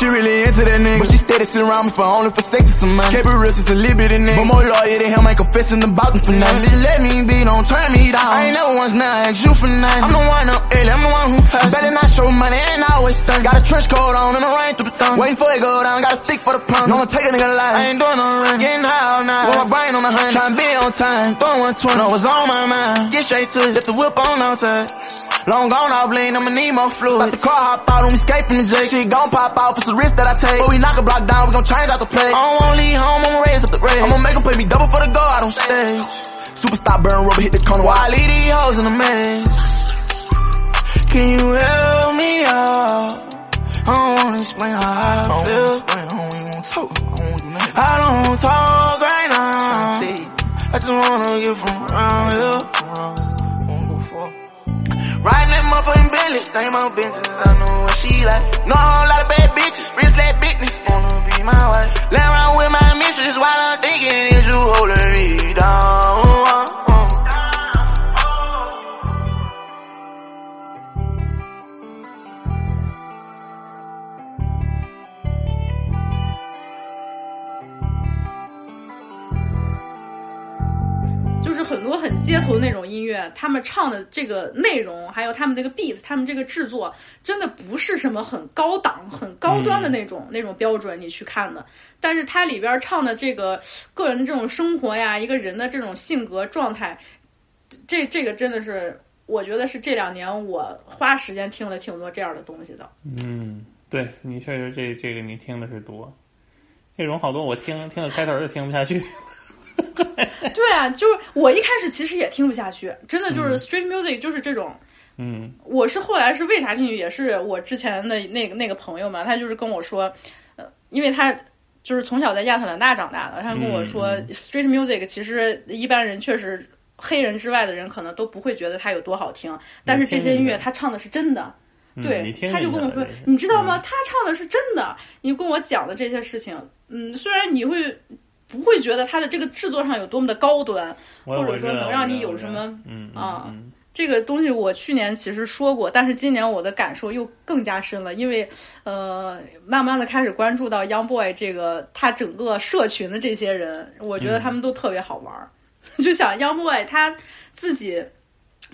She really into that nigga. But she steady sitting around me for only for sex and some money. Kept it real since a little bit of nigga. But more loyal than him, ain't confessing about them for nothing. Just let me be, don't turn me down. I ain't never once now ask you for nothing. I'm the one up early, I'm the one who hustles. Better not show money, and always stunt. Got a trench coat on and a rain through the thumb. Waiting for it go down, got a stick for the pump. No one take a nigga life. I ain't doing no run. Getting high all night. With my brain on the hunt. Trying to be on time. Throwing 120, was on my mind. Get straight to it, lift the whip on outside. Long gone off lean, I'ma need more fluid. About the car hop out, escape from the J. Shit gon' pop out, it's the risk that I take. But we knock a block down, we gon' change out the play. I don't wanna leave home, I'ma raise up the rate. I'ma make 'em pay me double for the go out on stage. Superstar burn rubber, hit the corner while I leave these hoes in the maze. Can you help me out? I don't wanna explain how I feel. I don't want to talk right now. I just wanna get from around here. Riding that motherfucking Bentley, name on bitches, I know what she like. Know a whole lot of bad bitches, wrist that business, wanna be my wife. Lay around with my mistress while I'm thinking is you holding me
就是很街头的那种音乐，他们唱的这个内容，还有他们那个 beat，他们这个制作，真的不是什么很高档、很高端的那种、那种标准，你去看的。但是它里边唱的这个个人的这种生活呀，一个人的这种性格状态，这这个真的是，我觉得是这两年我花时间听了挺多这样的东西的。
嗯，对你确实这这个你听的是多，这种好多我听听了开头就听不下去。
对啊，就是我一开始其实也听不下去，真的就是 street music 就是这种。
嗯，
我是后来是为啥进去，也是我之前的那个那个朋友嘛，他就是跟我说，呃，因为他就是从小在亚特兰大长大的，他跟我说、
嗯
street music 其实一般人确实黑人之外的人可能都不会觉得它有多好听，但是这些音乐他唱的是真的。
嗯
对他就跟我说你知道吗？他唱的是真的。你跟我讲的这些事情，嗯，虽然你会不会觉得他的这个制作上有多么的高端，或者说能让你有什么
嗯
啊
嗯
这个东西我去年其实说过，但是今年我的感受又更加深了，因为呃，慢慢的开始关注到 Young Boy 这个他整个社群的这些人，我觉得他们都特别好玩儿。就想 Young Boy 他自己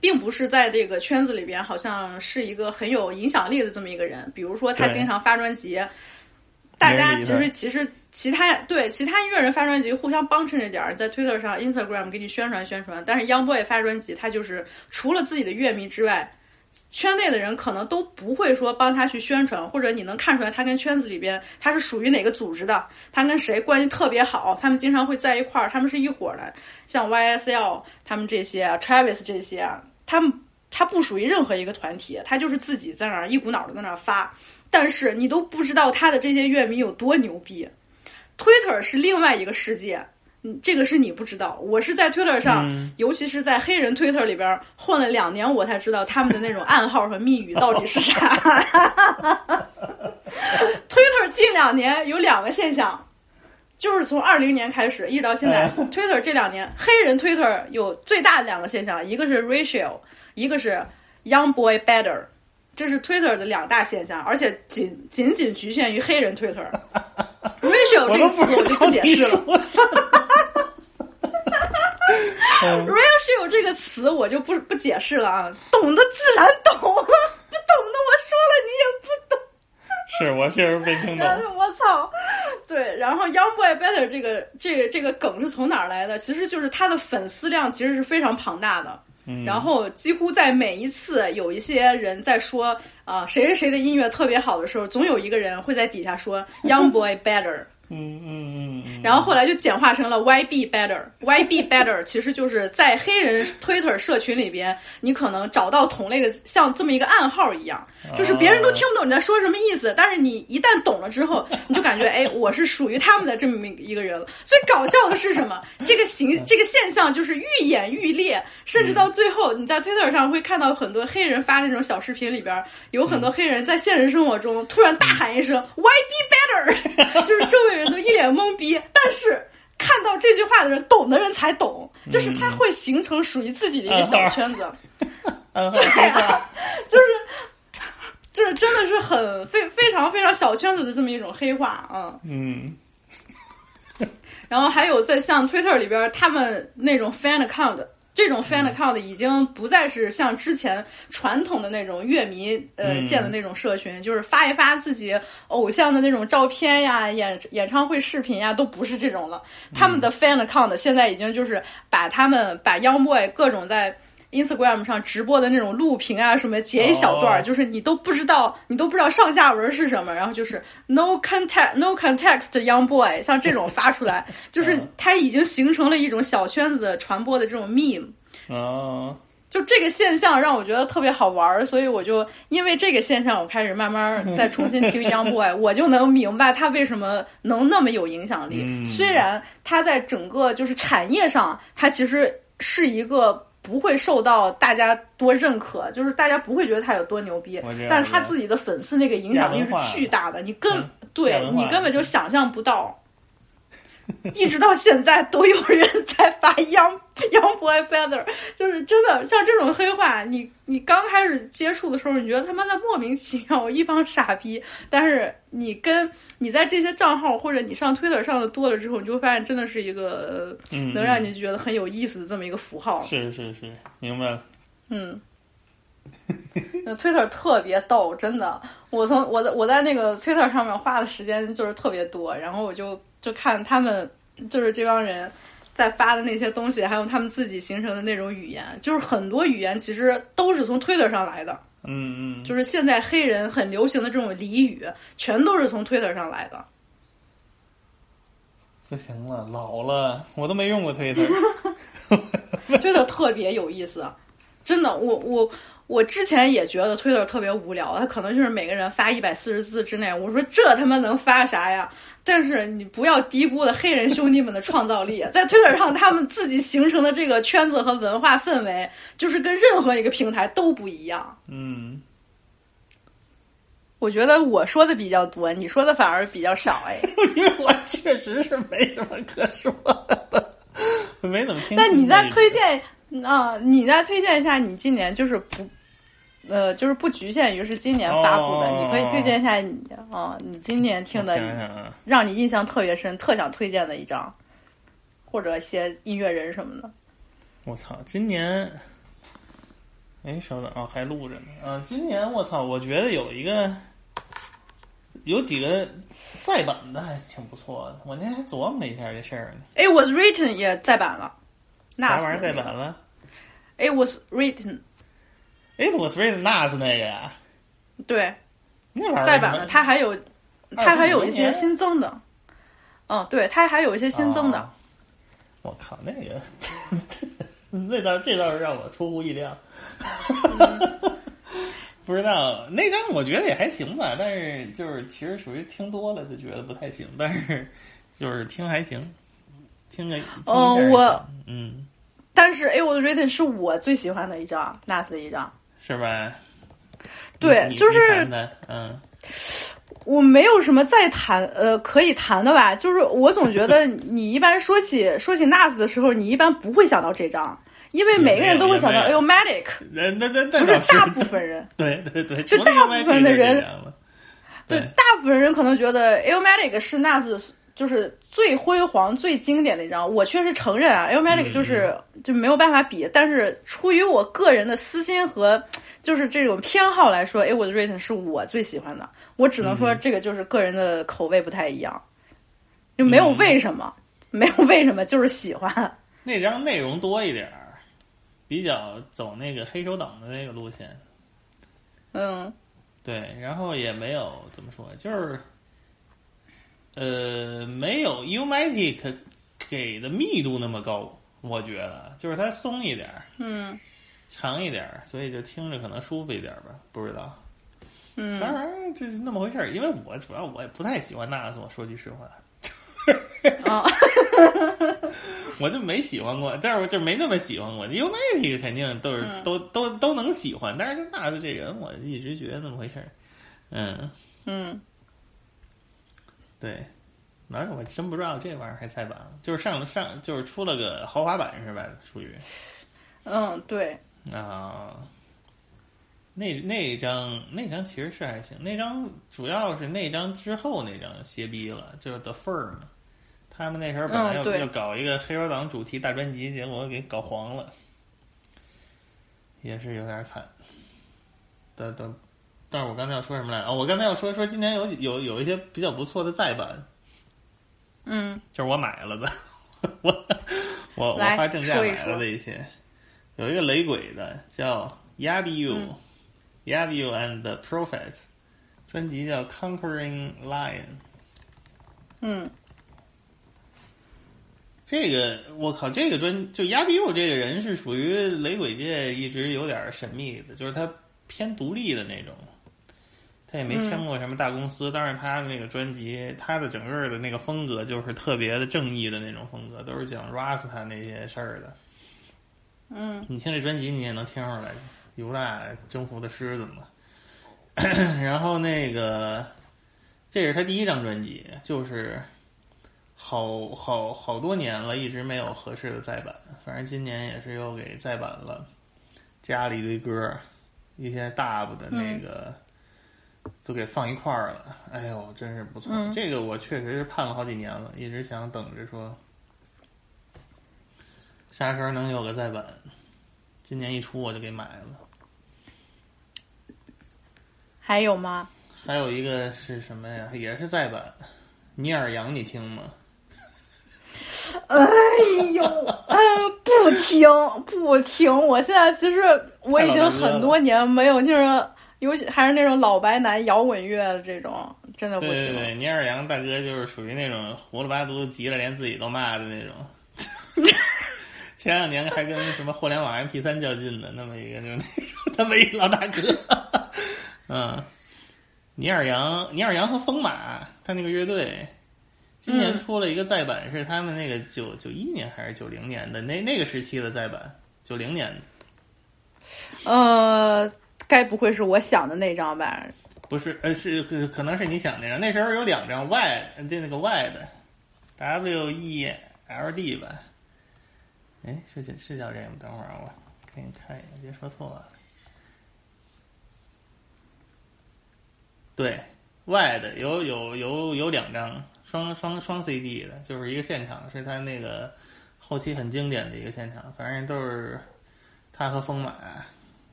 并不是在这个圈子里边，好像是一个很有影响力的这么一个人。比如说他经常发专辑，大家其实其实其他对其他音乐人发专辑互相帮衬着点儿，在 Twitter 上、Instagram 给你宣传宣传。但是 Young Boy 发专辑，他就是除了自己的乐迷之外，圈内的人可能都不会说帮他去宣传，或者你能看出来他跟圈子里边他是属于哪个组织的，他跟谁关系特别好，他们经常会在一块儿，他们是一伙儿的。像 YSL 他们这些，Travis 这些，他们他不属于任何一个团体，他就是自己在那儿一股脑的在那儿发，但是你都不知道他的这些乐迷有多牛逼。Twitter 是另外一个世界，嗯，这个是你不知道。我是在 Twitter 上，
嗯
尤其是在黑人 Twitter 里边混了两年，我才知道他们的那种暗号和密语到底是啥。Twitter 近两年有两个现象，就是从二零年开始一直到现在、
嗯
t w i t t e r 这两年黑人 Twitter 有最大的两个现象，一个是 racial，一个是 young boy better，这是 Twitter 的两大现象，而且仅仅仅局限于黑人 Twitter。racial 这个词我就不解释了。racial 这个词我就不不解释了啊，懂的自然懂，不懂的我说了你也不懂。
是我确实没听懂。
我操！对，然后 Young Boy Better 这个这个这个梗是从哪儿来的？其实就是他的粉丝量其实是非常庞大的。然后几乎在每一次有一些人在说啊、谁谁谁的音乐特别好的时候，总有一个人会在底下说 Young Boy Better。
嗯嗯嗯嗯，
然后后来就简化成了 YB Better。YB Better 其实就是在黑人 Twitter 社群里边，你可能找到同类的，像这么一个暗号一样，就是别人都听不懂你在说什么意思，但是你一旦懂了之后，你就感觉哎，我是属于他们的这么一个人了。最搞笑的是什么？这个形 这个现象就是愈演愈烈，甚至到最后，你在 Twitter 上会看到很多黑人发那种小视频里边，有很多黑人在现实生活中突然大喊一声 YB Better，就是周围人都一脸懵逼，但是。看到这句话的人，懂的人才懂，就是他会形成属于自己的一个小圈子。对啊，就是就是真的是很非非常非常小圈子的这么一种黑话啊。
嗯，
然后还有在像 Twitter 里边，他们那种 fan account。这种 fan
嗯
account 已经不再是像之前传统的那种乐迷呃
嗯。
建的那种社群，就是发一发自己偶像的那种照片呀、演演唱会视频呀，都不是这种了。他们的 fan account 现在已经就是把他们把 Young Boy 各种在 Instagram 上直播的那种录屏啊什么截一小段儿，
哦
就是你都不知道，你都不知道上下文是什么，然后就是 no context no context young boy，像这种发出来，就是它已经形成了一种小圈子的传播的这种 meme。
哦，
就这个现象让我觉得特别好玩儿，所以我就因为这个现象，我开始慢慢再重新听 Young Boy，我就能明白他为什么能那么有影响力。
嗯
虽然他在整个就是产业上，他其实是一个。不会受到大家多认可，就是大家不会觉得他有多牛逼但是他自己的粉丝那个影响力是巨大的，你根、
嗯？
对你根本就想象不到。一直到现在都有人在发 Young Young Boy Better，就是真的像这种黑话，你你刚开始接触的时候，你觉得他妈的莫名其妙，一帮傻逼。但是你跟你在这些账号或者你上 Twitter 上的多了之后，你就会发现真的是一个能让你觉得很有意思的这么一个符号。
是是是，明白了。
嗯。那 Twitter 特别逗，真的。我从我在我在那个 Twitter 上面花的时间就是特别多，然后我就就看他们就是这帮人在发的那些东西，还有他们自己形成的那种语言，就是很多语言其实都是从 Twitter 上来的。
嗯嗯，
就是现在黑人很流行的这种俚语，全都是从 Twitter 上来的。
不行了，老了，我都没用过 Twitter。
Twitter 特别有意思，真的，我我我之前也觉得 Twitter 特别无聊，他可能就是每个人发一百四十字之内。我说这他妈能发啥呀？但是你不要低估了黑人兄弟们的创造力，在 Twitter 上他们自己形成的这个圈子和文化氛围，就是跟任何一个平台都不一样。
嗯，
我觉得我说的比较多，你说的反而比较少哎。
因为我确实是没什么可说的，没怎么听。
那你再推荐啊、你再推荐一下，你今年就是不，呃，就是不局限于是今年发布的，
哦
你可以推荐一下你啊、你今年听的让你印象特别深、特想推荐的一张，或者一些音乐人什么的。
我操，今年，哎，稍等啊，还录着呢。啊，今年我操，我觉得有一个，有几个再版的还挺不错的。我那天还琢磨了一下这事儿呢。
It was written 也再版了，那
啥玩意儿再版了
It was written
？It was written Nas 那个呀，
对
那玩意儿
再版了，它还有它还有一些新增的，嗯，对，它还有一些新增的。
哦我靠，那个，那倒这倒是让我出乎意料。不知道那张我觉得也还行吧，但是就是其实属于听多了就觉得不太行，但是就是听还行，听着
嗯我
嗯
但是 It was written 是我最喜欢的一张 Nas 的一张。
是吧？
对，就是
嗯
我没有什么再谈呃可以谈的吧，就是我总觉得 你一般说起说起 Nas 的时候，你一般不会想到这张，因为每个人都会想到
也没有
Illmatic，
那那那那
不是大部分人。
对对对，
就大部分的人
对
对，大部分人可能觉得 a o m a t i c 是 Nas 就是最辉煌、最经典的一张。我确实承认啊，Illmatic 就是、就没有办法比。但是出于我个人的私心和 就是这种偏好来说，A w o o d Written 是我最喜欢的。我只能说这个就是个人的口味不太一样，就没有为什么，没有为什么，就是喜欢。
那张内容多一点儿，比较走那个黑手党的那个路线。
嗯
对，然后也没有怎么说，就是呃，没有 Umatic 给的密度那么高，我觉得就是它松一点儿，
嗯
长一点儿，所以就听着可能舒服一点儿吧，不知道。
嗯，
当然这是那么回事儿，因为我主要我也不太喜欢纳斯，我说句实话。
啊，
我就没喜欢过，但是我就没那么喜欢过。Umatic 肯定都是、
嗯
都都都能喜欢，但是纳斯这人，我一直觉得那么回事儿。嗯，
嗯
对，哪有我真不知道这玩意儿还再版了，就是上上就是出了个豪华版是吧？属于
嗯，对，
啊，那那张那张其实是还行，那张主要是那张之后那张歇逼了，就是 The Firm，他们那时候本来要、
嗯
要搞一个黑手党主题大专辑，结果给搞黄了，也是有点惨。的的，但是我刚才要说什么来着？哦，我刚才要说说今年有有有一些比较不错的再版，
嗯。
就是我买了的，我我我花正价买了的一些，有一个雷鬼的叫 Yabu、
嗯。
Yabu and the Prophets，专辑叫 Conquering Lion。
嗯。
这个我靠，这个专就 Yabu 这个人是属于雷鬼界一直有点神秘的，就是他偏独立的那种。他也没
嗯
签过什么大公司，但是他的那个专辑，他的整个的那个风格就是特别的正义的那种风格，都是讲 Rasta 那些事儿的。
嗯
你听这专辑，你也能听出来犹大征服的狮子嘛。然后那个，这是他第一张专辑，就是好好好多年了，一直没有合适的再版。反正今年也是又给再版了，加了一堆歌，一些大部的那个、都给放一块儿了。哎呦，真是不错！
嗯
这个我确实是盼了好几年了，一直想等着说啥时候能有个再版。今年一出我就给买了。
还有吗？
还有一个是什么呀？也是再版，尼尔杨你听吗？
哎呦，哎，不听不听！我现在其实我已经很多年没有听说，尤其还是那种老白男摇滚乐的这种，真的不行。
对对对，尼尔杨大哥就是属于那种胡了八犊急了连自己都骂的那种。前两年还跟什么互联网 MP 三较劲的那么一个，就是那种那么一老大哥。嗯，尼尔杨，尼尔杨和风马他那个乐队，今年
嗯
出了一个再版，是他们那个九九一年还是九零年的那那个时期的再版，九零年的。
呃，该不会是我想的那张吧？
不是，呃，是可可能是你想那张，那时候有两张 Y，就那个 Y 的 W E L D 吧？哎，是叫是叫这个吗？等会儿我给你看一眼，别说错了。对，Y 的有有有有两张双双双 CD 的，就是一个现场，是他那个后期很经典的一个现场，反正都是他和风马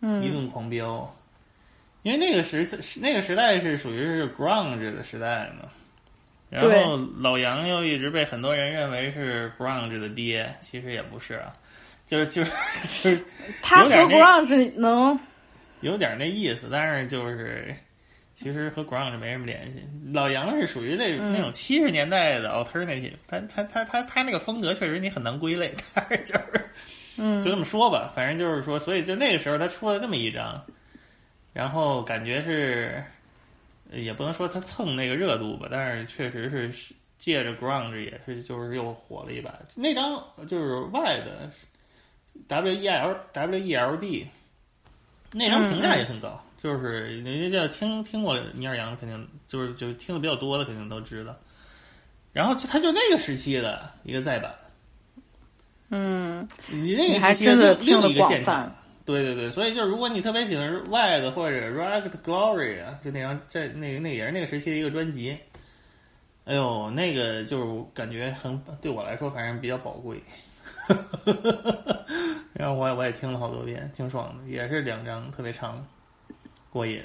嗯。
一顿狂飙。因为那个时那个时代是属于是 grunge 的时代嘛，然后老杨又一直被很多人认为是 grunge 的爹，其实也不是啊，就是就是就是
他和 grunge 能
有点那意思，但是就是其实和 grunge 没什么联系。老杨是属于那、
嗯。
那种七十年代的 alternative，他他他他他那个风格确实你很难归类，但是就是
嗯
就这么说吧，反正就是说，所以就那个时候他出了这么一张，然后感觉是，呃也不能说他蹭那个热度吧，但是确实是借着 grunge 也是就是又火了一把。那张就是 Y 的 W E L W E L D，那张评价也很高，
就是人家叫听听过尼尔杨，肯定就是就听的比较多的，肯定都知道。然后就他就那个时期的一个再版，
嗯，
你那个还
真的听得
另一个现
广泛
场。对对对，所以就是如果你特别喜欢 Red 或者 Ragged Glory 啊，就那张这那那也是那个时期的一个专辑。哎呦，那个就是感觉很对我来说，反正比较宝贵。然后我也我也听了好多遍，挺爽的，也是两张特别长，过瘾。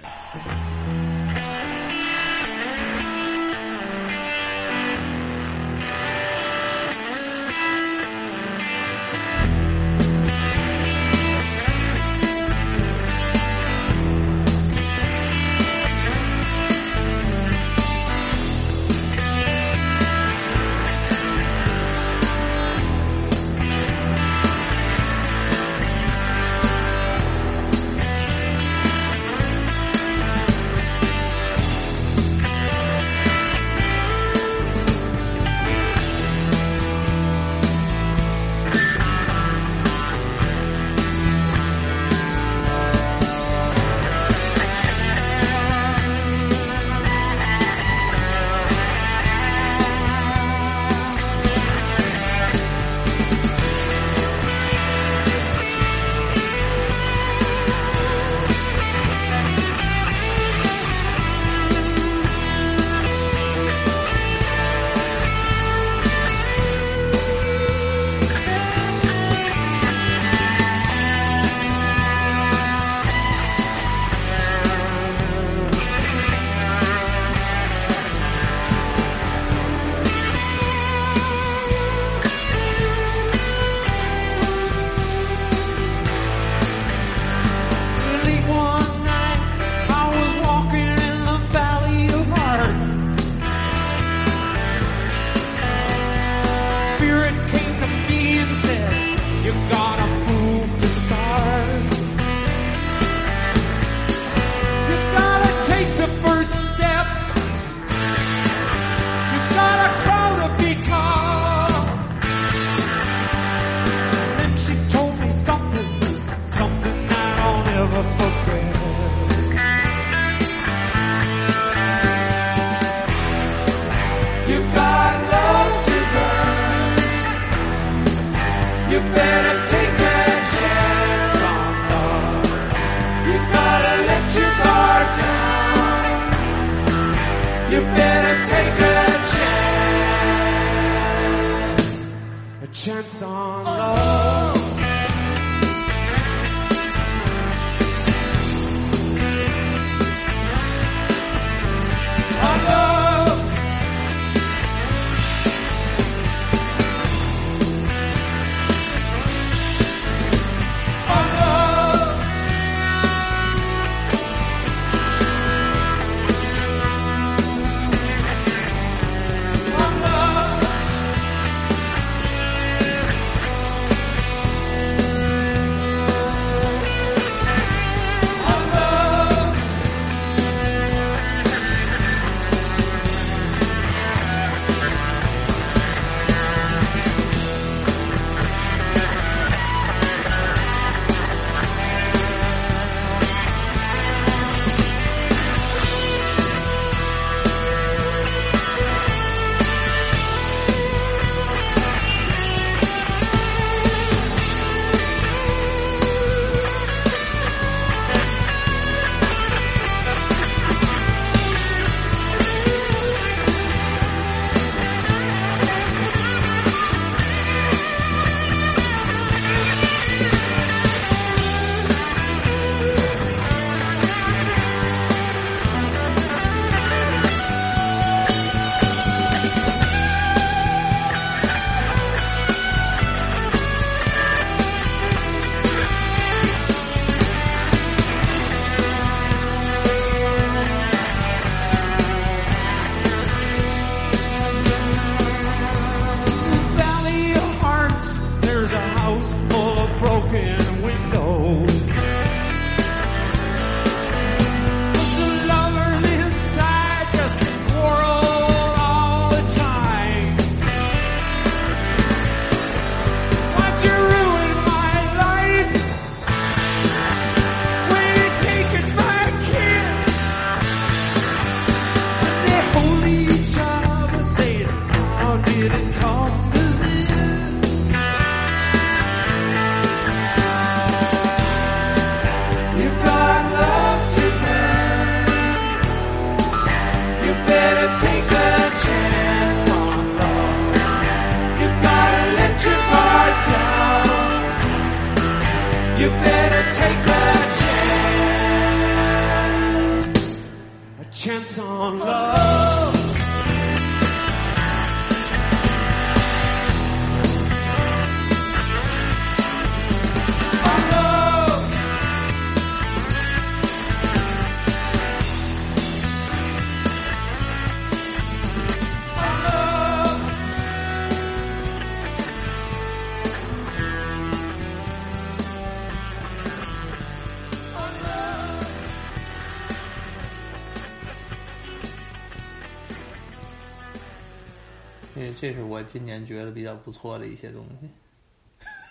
今年觉得比较不错的一些东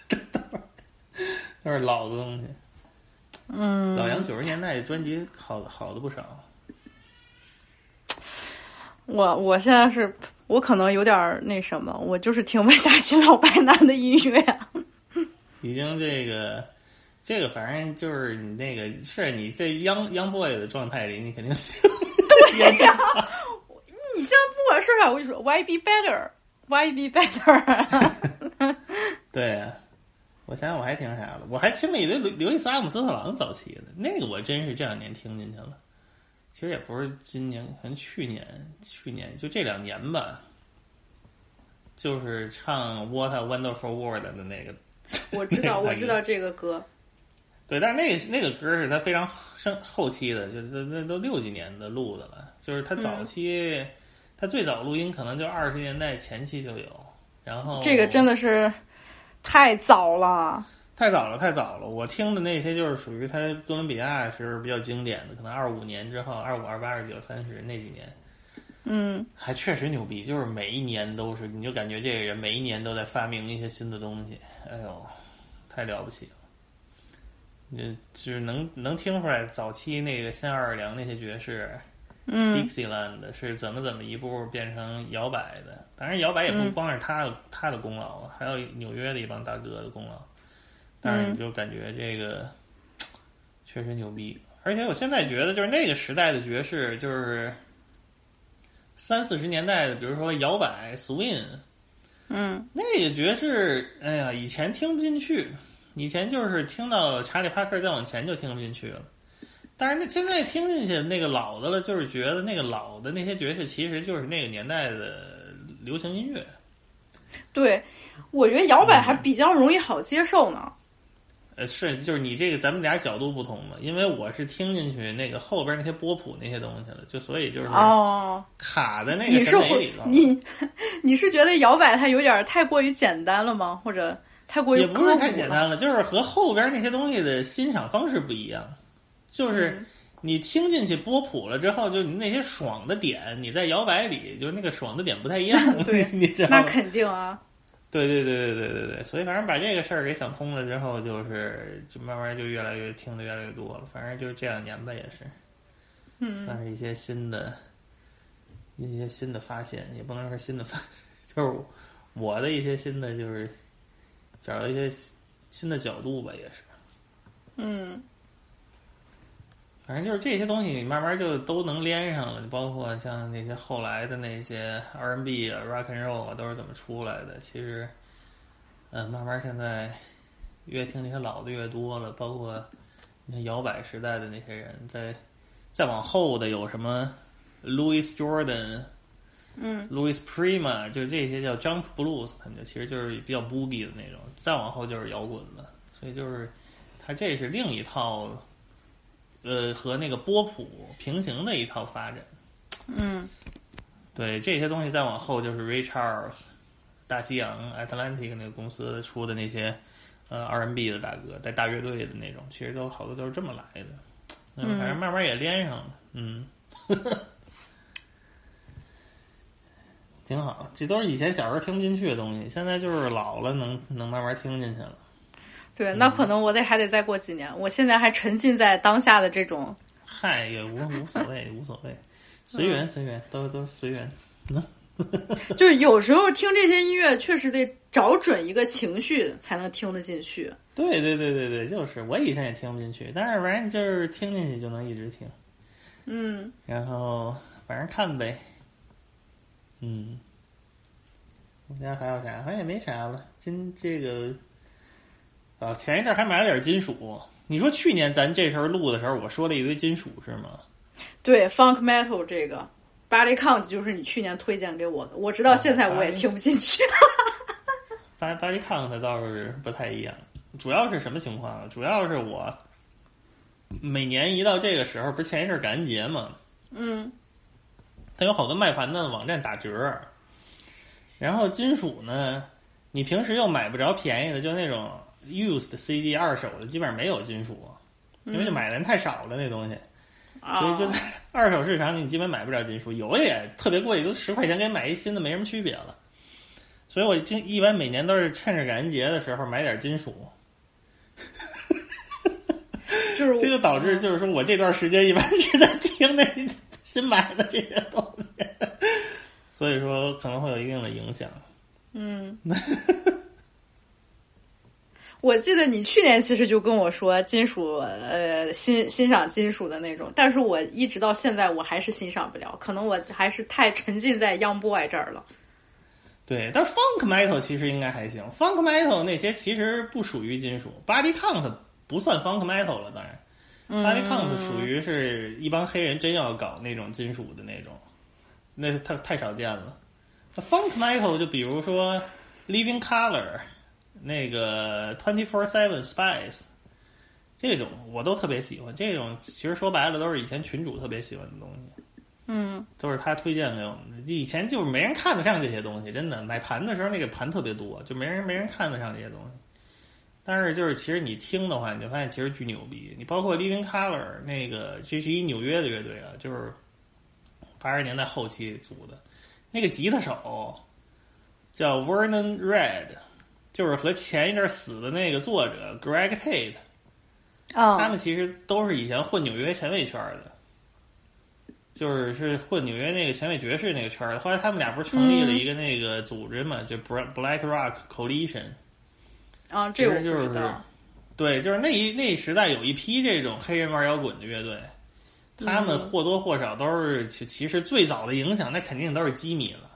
西，都是老的东西。
嗯，
老杨九十年代专辑好好的不少。
我我现在是我可能有点儿那什么，我就是听不下去老白男的音乐。
已经这个这个反正就是你那个是你在 young young boy 的状态里，你肯定
对呀，你现在不管说啥，我跟你说 why be better，why be better。
对啊，我想想我还听啥了？我还听了一堆刘刘易斯阿姆斯特朗早期的，那个我真是这两年听进去了。其实也不是今年，可能去年，去年就这两年吧，就是唱《What a Wonderful World》的那个。
我 知道，我知道这个歌。
对，但是那个那个歌是他非常生后期的，就那那都六几年的录的了。就是他早期，他最早录音可能就二十年代前期就有。然后
这个真的是太早了。
太早了，太早了！我听的那些就是属于他哥伦比亚是比较经典的，可能二五年之后，二五、二八、二九、三十那几年，
嗯，
还确实牛逼。就是每一年都是，你就感觉这个人每一年都在发明一些新的东西，哎呦，太了不起了！你就是能能听出来，早期那个新奥尔良那些爵士，
嗯
，Dixieland 是怎么怎么一步变成摇摆的。当然，摇摆也不
嗯
光是他的、他的功劳，还有纽约的一帮大哥的功劳。但是你就感觉这个 确实牛逼，而且我现在觉得，就是那个时代的爵士，就是三四十年代的，比如说摇摆、swing，
嗯，
那个爵士，哎呀，以前听不进去，以前就是听到查理帕克再往前就听不进去了。但是那现在听进去那个老的了，就是觉得那个老的那些爵士其实就是那个年代的流行音乐。
对，我觉得摇摆还比较容易好接受呢。
呃，是，就是你这个咱们俩角度不同嘛，因为我是听进去那个后边那些波普那些东西了，就所以就是
哦，
卡在那
你是
个审美里头。
你 你是觉得摇摆它有点太过于简单了吗？或者太过于
也不是
歌？
太简单了，就是和后边那些东西的欣赏方式不一样。就是
嗯
你听进去波普了之后，就你那些爽的点，你在摇摆里就是那个爽的点不太一样，
对
你知道吗？
那肯定啊。
对对对对对对对，所以反正把这个事儿给想通了之后，就是就慢慢就越来越听的越来越多了。反正就是这两年吧，也是。
嗯
算是一些新的、一些新的发现，也不能说新的发，就是我的一些新的，就是找到一些新的角度吧，也是。
嗯
反正就是这些东西，你慢慢就都能连上了。包括像那些后来的那些 R&B 啊、Rock and Roll 啊，都是怎么出来的？其实，嗯，慢慢现在越听那些老的越多了。包括你看摇摆时代的那些人，在再往后的有什么 Louis Jordan、
嗯
Louis Prima，就这些叫 Jump Blues，他们就其实就是比较 boogie 的那种。再往后就是摇滚了，所以就是它这是另一套。呃，和那个波普平行的一套发展。
嗯
对这些东西再往后就是 Ray Charles、大西洋 Atlantic 那个公司出的那些呃 R&B 的大哥，带大乐队的那种，其实都好多都是这么来的。
嗯
反正慢慢也连上了，嗯，挺好。这都是以前小时候听不进去的东西，现在就是老了能能慢慢听进去了。
对，那可能我得还得再过几年。我现在还沉浸在当下的这种，
嗨，也无无所谓，无所谓，随缘随缘，都都随缘。
就是有时候听这些音乐，确实得找准一个情绪才能听得进去。
对对对对对，就是我以前也听不进去，但是反正就是听进去就能一直听，
嗯，
然后反正看呗。嗯，我家还有啥？好像也没啥了。今这个啊，前一阵还买了点金属。你说去年咱这时候录的时候，我说了一堆金属是吗？
对，funk metal 这个 body count 就是你去年推荐给我的，我直到现在我也听不进去。
巴巴黎康它倒是不太一样，主要是什么情况啊？主要是我每年一到这个时候，不是前一阵感恩节嘛，
嗯
它有好多卖盘的网站打折，然后金属呢，你平时又买不着便宜的，就那种 used CD 二手的，基本上没有金属，因为就买的人太少了那东西，所以就在二手市场你基本买不了金属，有的也特别贵，都十块钱给买一新的没什么区别了。所以我经一般每年都是趁着感恩节的时候买点金属，
就是
这就导致就是说我这段时间一般是在听那新买的这些东西，所以说可能会有一定的影响。
嗯，我记得你去年其实就跟我说金属，呃，欣欣赏金属的那种，但是我一直到现在我还是欣赏不了，可能我还是太沉浸在 Young Boy 这儿了。
对，但是 Funk Metal 其实应该还行，Funk Metal 那些其实不属于金属，Body Count 不算 Funk Metal 了，当然。
嗯
Body Count 属于是一帮黑人真要搞那种金属的那种，那是太太少见了。那 Funk Metal 就比如说 Living Color，那个 Twenty Four Seven Spice，这种我都特别喜欢。这种其实说白了都是以前群主特别喜欢的东西，
嗯
都是他推荐给我们的。以前就是没人看得上这些东西，真的买盘的时候那个盘特别多，就没人没人看得上这些东西。但是就是其实你听的话，你就发现其实巨牛逼。你包括 Living Color 那个，这是一纽约的乐队啊，就是八十年代后期组的。那个吉他手叫 Vernon Red，就是和前一阵死的那个作者 Greg Tate，、
啊，
他们其实都是以前混纽约前卫圈的，就是是混纽约那个前卫爵士那个圈的。后来他们俩不是成立了一个那个组织嘛，就 Black Rock Coalition。
啊，这个我
就是。对，就是那一那时代有一批这种黑人玩摇滚的乐队，他们
嗯
或多或少都是其其实最早的影响，那肯定都是基米了。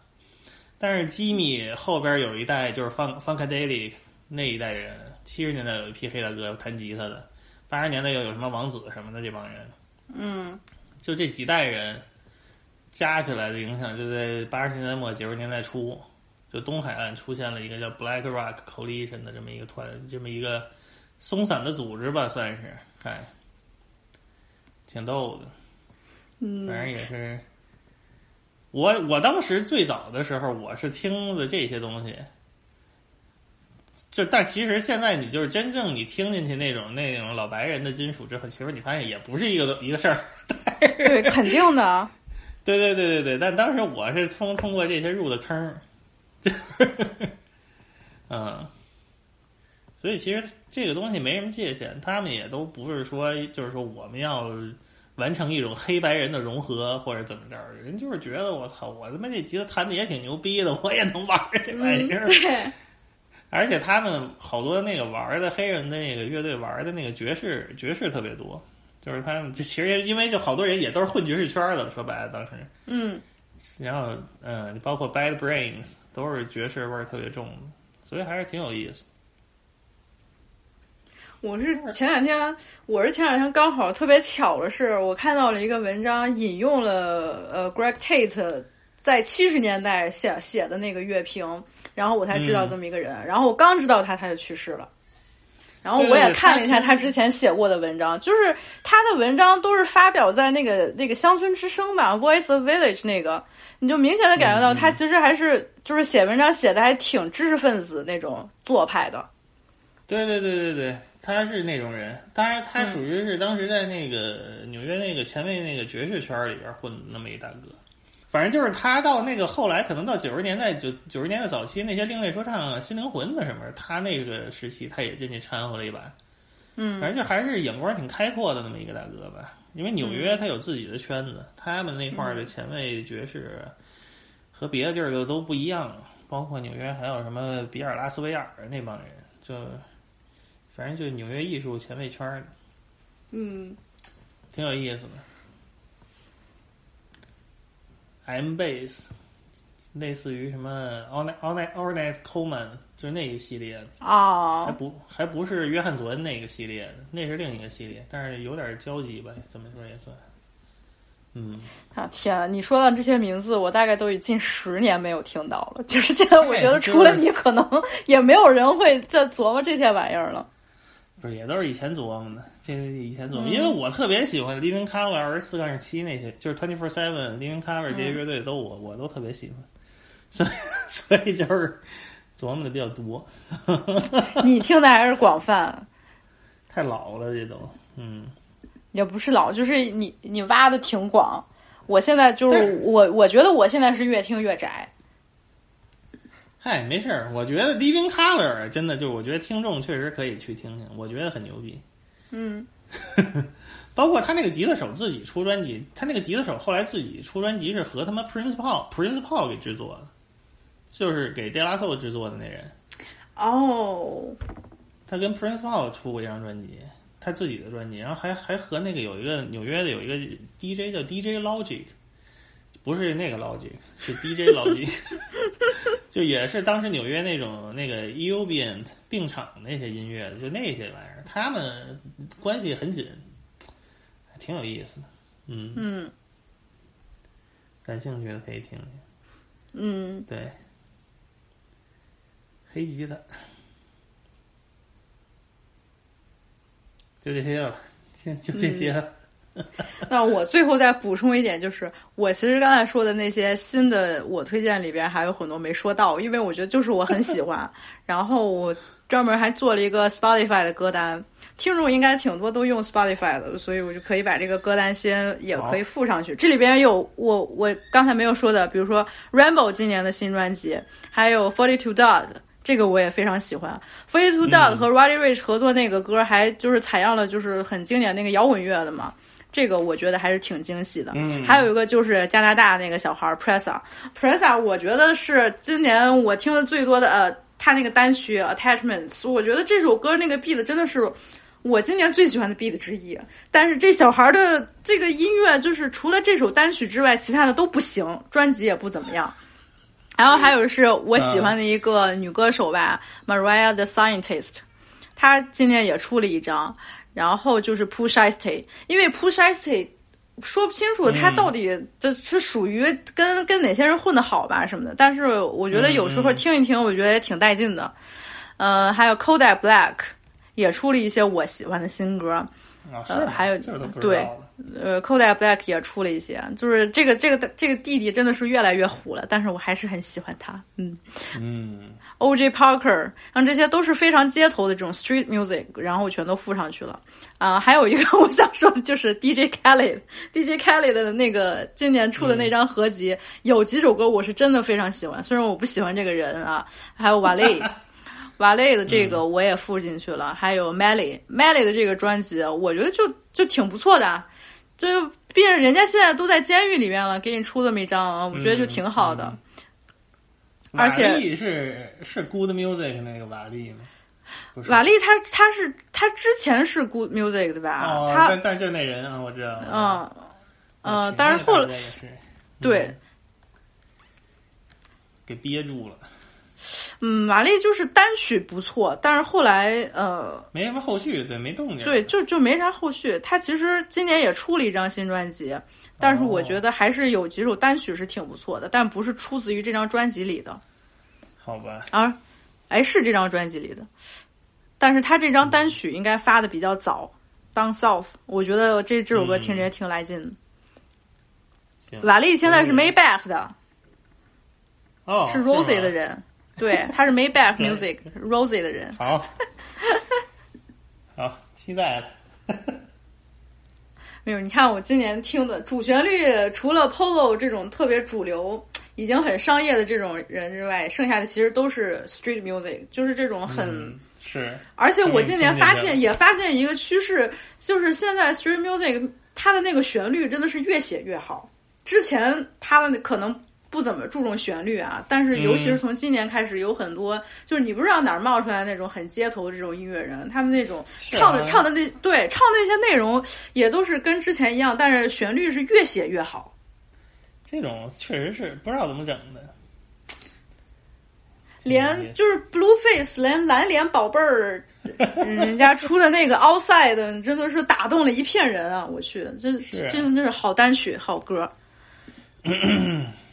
但是吉米后边有一代就是 Funk Funkadelic 那一代人，七十年代有一批黑大哥弹吉他的，八十年代又有什么王子什么的这帮人，
嗯。
就这几代人加起来的影响，就在八十年代末九十年代初，就东海岸出现了一个叫 Black Rock Coalition 的这么一个团，这么一个松散的组织吧，算是，哎，挺逗的。
嗯，
反正也是，我我当时最早的时候，我是听的这些东西，就但其实现在你就是真正你听进去那种那种老白人的金属之后，其实你发现也不是一个一个事儿。
对，肯定的。
对对对对对，但当时我是通通过这些入的坑儿，嗯，所以其实这个东西没什么界限，他们也都不是说就是说我们要完成一种黑白人的融合或者怎么着，人就是觉得我操，我他妈这吉他弹的也挺牛逼的，我也能玩儿这玩意儿。
对，
而且他们好多那个玩的黑人的那个乐队玩的那个爵士爵士特别多，就是他们这其实因为就好多人也都是混爵士圈的，说白了当时，
嗯
然后嗯，你包括 Bad Brains 都是爵士味儿特别重的，所以还是挺有意思。
我是前两天，我是前两天刚好特别巧的是，我看到了一个文章，引用了呃 Greg Tate 在七十年代写写的那个乐评，然后我才知道
嗯。
这么一个人，然后我刚知道他，他就去世了。然后我也看了一下
他
他之前写过的文章，就是他的文章都是发表在那个那个乡村之声吧，《Voice of Village》那个，你就明显的感觉到他其实还是就是写文章写的还挺知识分子那种做派的。
对对对对对，他是那种人，当然他
嗯
属于是当时在那个纽约那个前卫那个爵士圈里边混的那么一大哥。反正就是他到那个后来，可能到九十年代九九十年代早期那些另类说唱、新灵魂的什么，他那个时期他也进去掺和了一把。
嗯
反正就还是眼光挺开阔的那么一个大哥吧。因为纽约他有自己的圈子，他们那块儿的前卫爵士和别的地儿的都不一样，包括纽约还有什么比尔拉斯维尔那帮人，就反正就是纽约艺术前卫圈儿
嗯
挺有意思的。M Base，类似于什么 All Night All Night All Night Coleman，就是那一系列的。还
啊，
不还不是约翰佐恩那个系列的，那是另一个系列，但是有点交集吧，怎么说也算。嗯，
啊天啊！你说到这些名字，我大概都已近十年没有听到了。就是现在，我觉得除了你，可能也没有人会再琢磨这些玩意儿了。
不是也都是以前琢磨的，这是以前琢磨，
嗯
因为我特别喜欢 Living Color 二十四杠十七那些，就是 Twenty Four Seven、Living Color 这些乐队都我、我都特别喜欢，所以 所以就是琢磨的比较多。
你听的还是广泛，
太老了，这都嗯。
也不是老，就是你你挖的挺广。我现在就是我，我觉得我现在是越听越窄。
嗨，没事儿，我觉得 Living Color 真的就是，我觉得听众确实可以去听听，我觉得很牛逼。
嗯，
包括他那个吉他手自己出专辑，他那个吉他手后来自己出专辑是和他妈 Prince Paul Prince Paul 给制作的，就是给 De La Soul 制作的那人。
哦，
他跟 Prince Paul 出过一张专辑，他自己的专辑，然后还还和那个有一个纽约的有一个 DJ 叫 DJ Logic，不是那个 Logic，是 DJ Logic，就也是当时纽约那种那个 Eubient 病场那些音乐，就那些玩意儿，他们关系很紧，还挺有意思的。嗯
嗯
感兴趣的可以听听。
嗯，
对，黑吉他，就这些了，先就这些了。
那我最后再补充一点，就是我其实刚才说的那些新的我推荐里边还有很多没说到，因为我觉得就是我很喜欢，然后我专门还做了一个 Spotify 的歌单，听众应该挺多都用 Spotify 的，所以我就可以把这个歌单先也可以附上去。这里边有我我刚才没有说的，比如说 Rainbow 今年的新专辑，还有 Forty Two Dog。这个我也非常喜欢，Forty Two Dog 和 Roddy Rich 合作那个歌，还就是采样了就是很经典那个摇滚乐的嘛，这个我觉得还是挺惊喜的。
嗯
还有一个就是加拿大那个小孩 Pressa，Pressa 我觉得是今年我听的最多的呃，他那个单曲 Attachments，我觉得这首歌那个 beat 真的是我今年最喜欢的 beat 之一。但是这小孩的这个音乐就是除了这首单曲之外，其他的都不行，专辑也不怎么样。然后还有是我喜欢的一个女歌手吧、m a r i a the Scientist，她今年也出了一张，然后就是 Push i s t 因为 Push i s t 说不清楚他到底这是属于跟跟哪些人混的好吧什么的，但是我觉得有时候听一听，我觉得也挺带劲的。呃，还有 Kodak Black 也出了一些我喜欢的新歌，
啊，
呃，还有对。呃，Kodak Black 也出了一些，就是这个这个这个弟弟真的是越来越虎了，但是我还是很喜欢他。嗯
嗯
，O.J. Parker，然后这些都是非常街头的这种 street music，然后我全都附上去了。啊、还有一个 我想说的就是 DJ Khaled，DJ Khaled 的那个今年出的那张合集，有几首歌我是真的非常喜欢，虽然我不喜欢这个人啊，还有瓦雷。瓦雷的这个我也附进去了，还有 Melly，Melly 的这个专辑，我觉得就就挺不错的啊，就毕竟人家现在都在监狱里面了，给你出这么一张啊，我觉得就挺好的。而且
瓦力是是 Good Music 那个瓦力吗？
瓦力他他是他之前是 Good Music 的吧？
哦，
他
但但就那人啊，我知道。
嗯嗯，但是后来对
给憋住了，
嗯，玛丽就是单曲不错，但是后来呃
没什么后续，对，没动静。
对，就就没啥后续。他其实今年也出了一张新专辑，但是我觉得还是有几首单曲是挺不错的，但不是出自于这张专辑里的。
好吧，
啊，哎，是这张专辑里的，但是他这张单曲应该发的比较早，《Down South》，我觉得这这首歌听着也挺来劲的。
行
瓦力现在是 Maybach 的，
哦，
是 Rosie 的人，对，他是 Maybach Music Rosie 的人。
好，好，期待了。
没有，你看我今年听的主旋律，除了 Polo 这种特别主流、已经很商业的这种人之外，剩下的其实都是 Street Music，就是这种很。
嗯是，
而且我今年发现，也发现一个趋势，就是现在 Street Music 它的那个旋律真的是越写越好。之前它的可能不怎么注重旋律啊，但是尤其是从今年开始，有很多、就是你不知道哪儿冒出来那种很街头的这种音乐人，他们那种唱的、唱的那对唱的那些内容也都是跟之前一样，但是旋律是越写越好。
这种确实是不知道怎么整的。
连就是 Blueface，连蓝脸宝贝儿，嗯 人家出的那个 Outside，真的是打动了一片人啊！我去，真
啊
真的真是好单曲、好歌。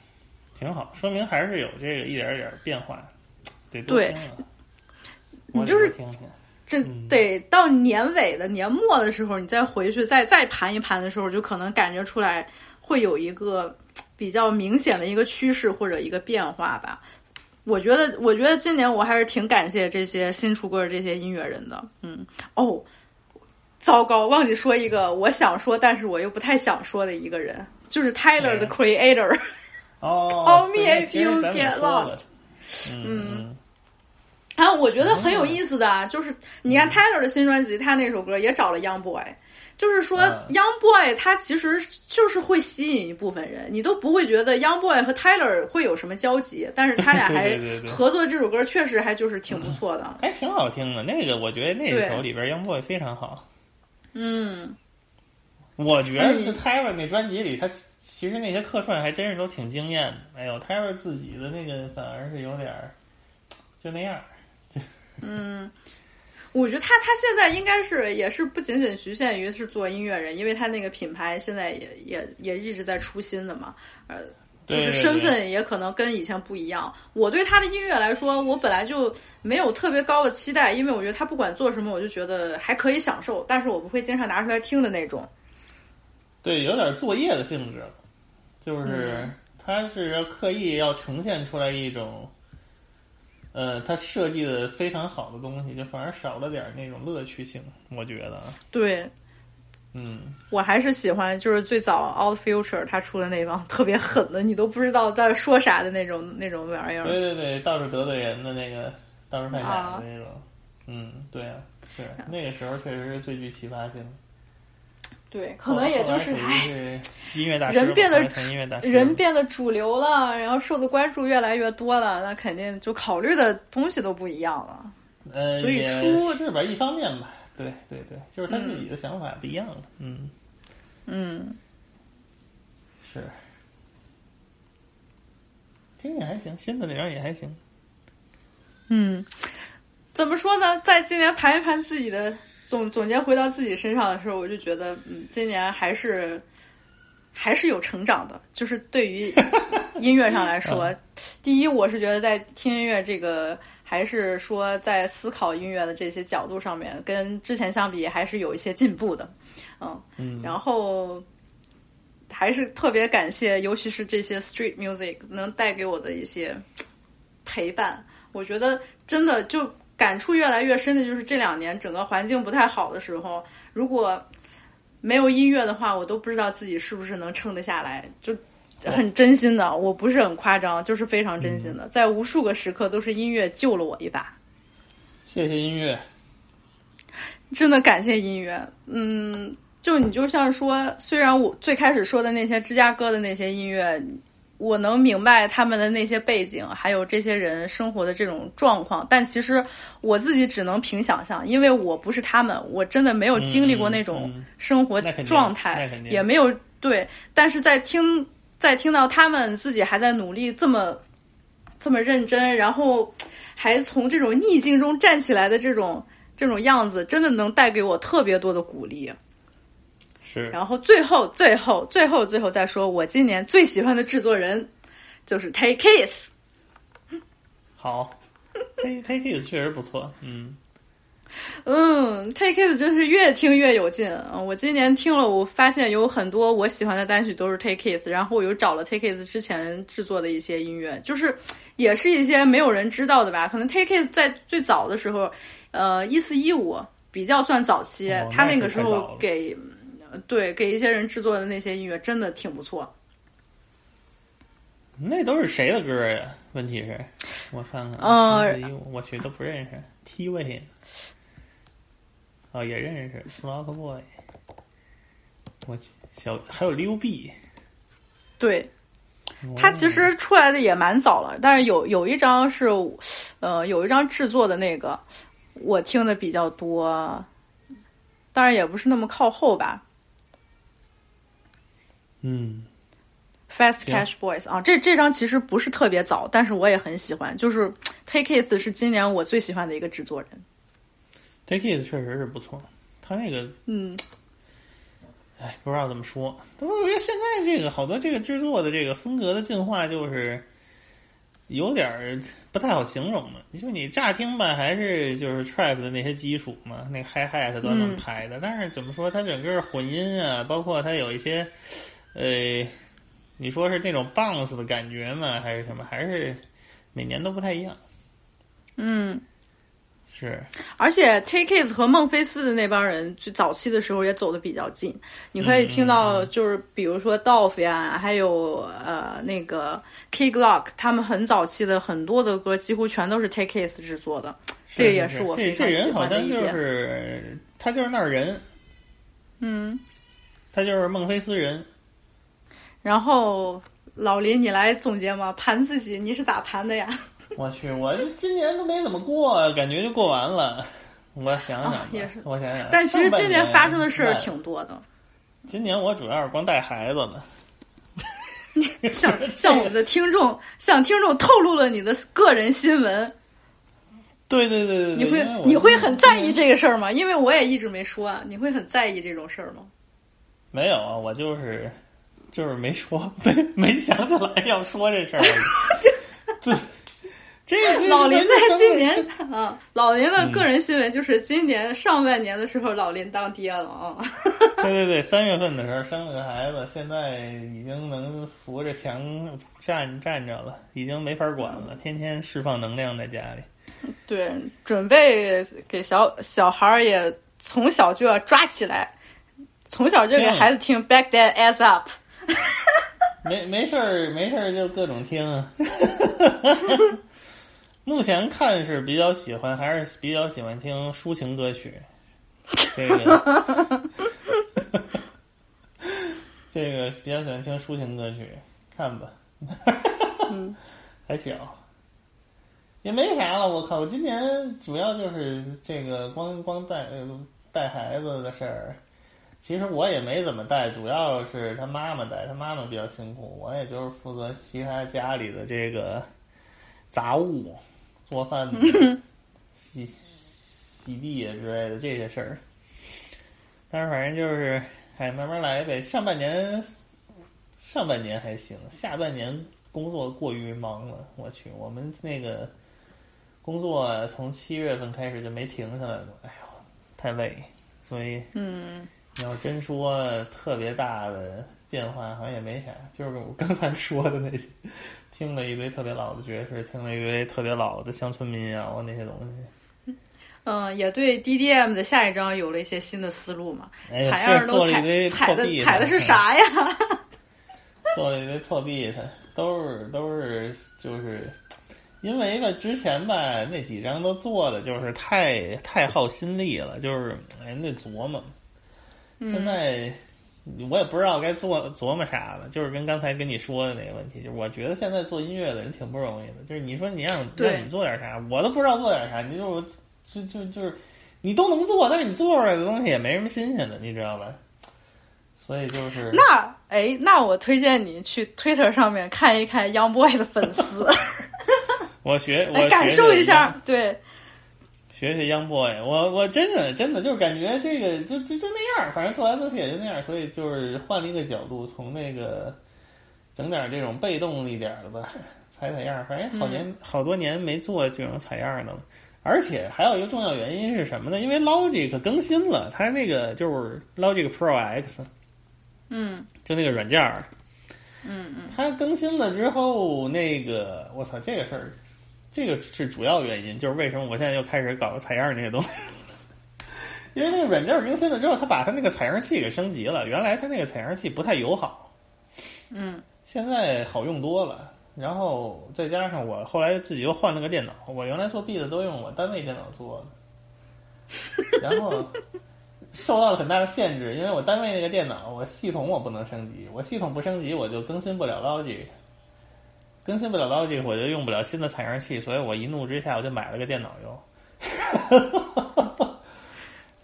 挺好，说明还是有这个一点儿一点儿变化，得多
对
听
你就是
听听，
这得到年尾的年末的时候，你再回去再再盘一盘的时候，就可能感觉出来会有一个比较明显的一个趋势或者一个变化吧。我觉得，我觉得今年我还是挺感谢这些新出歌的这些音乐人的。嗯，哦，糟糕，忘记说一个我想说，但是我又不太想说的一个人，就是 Tyler 的 Creator。
哦
，Call me if you get lost。嗯，还有我觉得很有意思的啊，就是你看 Taylor 的新专辑，他那首歌也找了 Young Boy，就是说
嗯
Young Boy 他其实就是会吸引一部分人，你都不会觉得 Young Boy 和 Taylor 会有什么交集，但是他俩 还合作这首歌，确实还就是挺不错的。
还挺好听的。那个我觉得那
对
首里边 Young Boy 非常好。
嗯，
我觉得 Tyra 那专辑里，他其实那些客串还真是都挺惊艳的。哎呦，Tyra 自己的那个反而是有点儿就那样。
嗯，我觉得他他现在应该是也是不仅仅局限于是做音乐人，因为他那个品牌现在也也也一直在出新的嘛，呃，就是身份也可能跟以前不一样。我对他的音乐来说，我本来就没有特别高的期待，因为我觉得他不管做什么，我就觉得还可以享受，但是我不会经常拿出来听的那种。
对，有点作业的性质，就是
嗯
他是要刻意要呈现出来一种，呃，他设计的非常好的东西，就反而少了点那种乐趣性。我觉得，啊，
对
嗯，
我还是喜欢就是最早 Out Future 他出的那帮特别狠的，你都不知道在说啥的那种那种玩意儿。
对对对，到处得罪人的那个，到处犯傻
啊
的那种，嗯，对啊，是那个时候确实是最具启发性。
对，可能也就是哎。
是音乐大师，
人变得人变得主流了，然后受的关注越来越多了，那肯定就考虑的东西都不一样了。
呃，
所以
也
出
是吧，一方面吧，对对对，就是他自己的想法不一样了，嗯，
嗯，
是，听也还行，新的那张也还行，
嗯，怎么说呢？在今年盘一盘自己的总总结回到自己身上的时候，我就觉得，嗯，今年还是还是有成长的。就是对于音乐上来说，第一，我是觉得在听音乐这个，还是说在思考音乐的这些角度上面，跟之前相比，还是有一些进步的。嗯，
嗯，
然后还是特别感谢，尤其是这些 street music 能带给我的一些陪伴。我觉得真的就感触越来越深的，就是这两年整个环境不太好的时候，如果没有音乐的话，我都不知道自己是不是能撑得下来。就很真心的，我不是很夸张，就是非常真心的，在无数个时刻都是音乐救了我一把。
谢谢音乐，
真的感谢音乐。嗯，就你就像说，虽然我最开始说的那些芝加哥的那些音乐，我能明白他们的那些背景，还有这些人生活的这种状况，但其实我自己只能凭想象，因为我不是他们，我真的没有经历过那种生活状态，也没有对。但是在听在听到他们自己还在努力这么这么认真，然后还从这种逆境中站起来的这种这种样子，真的能带给我特别多的鼓励。
是，
然后最后最后最后最后再说，我今年最喜欢的制作人就是 Take Kiss。
好，Take Take It 确实不错，嗯，
嗯，Take It 真是越听越有劲。嗯，我今年听了，我发现有很多我喜欢的单曲都是 Take It，然后我又找了 Take It 之前制作的一些音乐，就是也是一些没有人知道的吧。可能 Take It 在最早的时候，呃，一四一五比较算早期，
哦
他那个时候给呃对给一些人制作的那些音乐真的挺不错。
那都是谁的歌呀？问题是，我看看，
呃
141我去都不认识，T 位，哦也认识，Flock Boy，我去，小还有溜 B，
对，它其实出来的也蛮早了，但是有有一张是，呃，有一张制作的那个我听的比较多，当然也不是那么靠后吧。
嗯
，Fast Cash Boys 啊，这这张其实不是特别早，但是我也很喜欢。就是 Take It 是今年我最喜欢的一个制作人。
Take It 确实是不错，他那个，
嗯，
哎，不知道怎么说。但我觉得现在这个好多这个制作的这个风格的进化，就是有点儿不太好形容了。你说你乍听吧，还是就是 trap 的那些基础嘛，那个 hi hat 都能
嗯
拍的。但是怎么说，它整个混音啊，包括它有一些，呃，你说是那种 bounce 的感觉吗，还是什么，还是每年都不太一样。
嗯，
是，
而且 Take It 和孟菲斯的那帮人，就早期的时候也走的比较近。你可以听到，就是比如说 Dolph 呀，还有呃那个 Key Glock，他们很早期的很多的歌，几乎全都是 Take It 制作的。这也
是
我非常喜
这人好像就
欢的一点。
是他就是那儿人，
嗯，
他就是孟菲斯人。
然后老林，你来总结吗？盘自己，你是咋盘的呀？
我去，我今年都没怎么过，感觉就过完了。我想想
也是
我想想。
但其实今年发生的事儿挺多的。
今年我主要是光带孩子呢。
向向我们的听众，向听众透露了你的个人新闻。
对对对对对，
你会你会很在意这个事儿吗？因为我也一直没说啊，你会很在意这种事儿吗？
没有啊？我就是就是没说，没没想起来要说这事儿 这个这
老林
这
在今
这
年啊，老林的个人新闻就是今年上半年的时候，老林当爹了啊。
对对对，三月份的时候生了个孩子，现在已经能扶着墙站站着了，已经没法管了，天天释放能量在家里。
对，准备给小小孩儿也从小就要抓起来，从小就给孩子听 Back That Ass Up。
没没事儿，没事儿就各种听啊。目前看是比较喜欢，还是比较喜欢听抒情歌曲。这个，这个比较喜欢听抒情歌曲，看吧。
嗯，
还小，也没啥了。我靠，我今年主要就是这个光光带呃带孩子的事儿。其实我也没怎么带，主要是他妈妈带，他妈妈比较辛苦，我也就是负责其他家里的这个杂物、做饭、洗洗地啊之类的这些事儿。但是反正就是，哎，慢慢来呗。上半年，上半年还行，下半年工作过于忙了。我去，我们那个工作从七月份开始就没停下来过，哎呦，太累。所以，
嗯，
你要真说特别大的变化，好像也没啥，就是我刚才说的那些，听了一堆特别老的爵士，听了一堆特别老的乡村民谣那些东西。
嗯，也对 DDM 的下一章有了一些新的思路嘛。
哎呀
采样都采的采的是啥呀？
做了一堆破壁它，都是都是就是，因为吧之前吧那几张都做的就是太太耗心力了，就是哎那琢磨。
嗯
现在我也不知道该做琢磨啥了，就是跟刚才跟你说的那个问题，就是我觉得现在做音乐的人挺不容易的，就是你说你让让你做点啥，我都不知道做点啥，你就就就就是你都能做，但是你做出来的东西也没什么新鲜的，你知道吧？所以就是
那哎，那我推荐你去 Twitter 上面看一看 Young Boy 的粉丝，
我学我
来感受一下。对，
学学 Young Boy，我我真的真的就是感觉这个就就就那样，反正做来做去也就那样，所以就是换了一个角度，从那个整点这种被动一点的吧，采采样，反正好年、
嗯。
好多年没做这种采样的了。而且还有一个重要原因是什么呢？因为 Logic 更新了，它那个就是 Logic Pro X，
嗯。
就那个软件儿，
嗯嗯，
它更新了之后，那个我操，这个事儿，这个是主要原因，就是为什么我现在又开始搞采样这些东西。因为那个软件更新了之后，它把它那个采样器给升级了。原来它那个采样器不太友好，
嗯
现在好用多了。然后再加上我后来自己又换了个电脑，我原来做 B 的都用我单位电脑做的，然后受到了很大的限制，因为我单位那个电脑，我系统我不能升级，我系统不升级我就更新不了 Logic，更新不了 Logic 我就用不了新的采样器，所以我一怒之下我就买了个电脑用。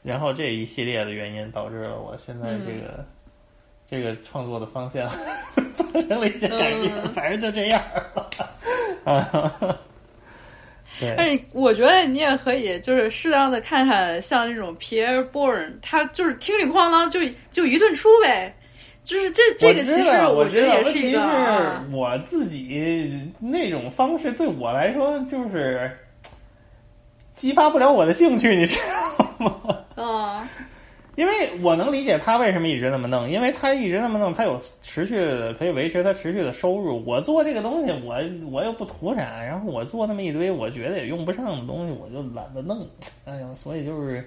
然后这一系列的原因导致了我现在这个、这个创作的方向发生了一些改变，
嗯
反正就这样。啊，对，
哎，我觉得你也可以，就是适当的看看像这种 Pierre Bourne，他就是听里哐啷就就一顿出呗，就是这这个其实
我
觉得也是一个
问题
啊
是我自己那种方式对我来说就是激发不了我的兴趣，你知道吗？
嗯，
因为我能理解他为什么一直那么弄，因为他一直那么弄，他有持续的可以维持他持续的收入。我做这个东西，我我又不图啥，然后我做那么一堆我觉得也用不上的东西，我就懒得弄。哎呀，所以就是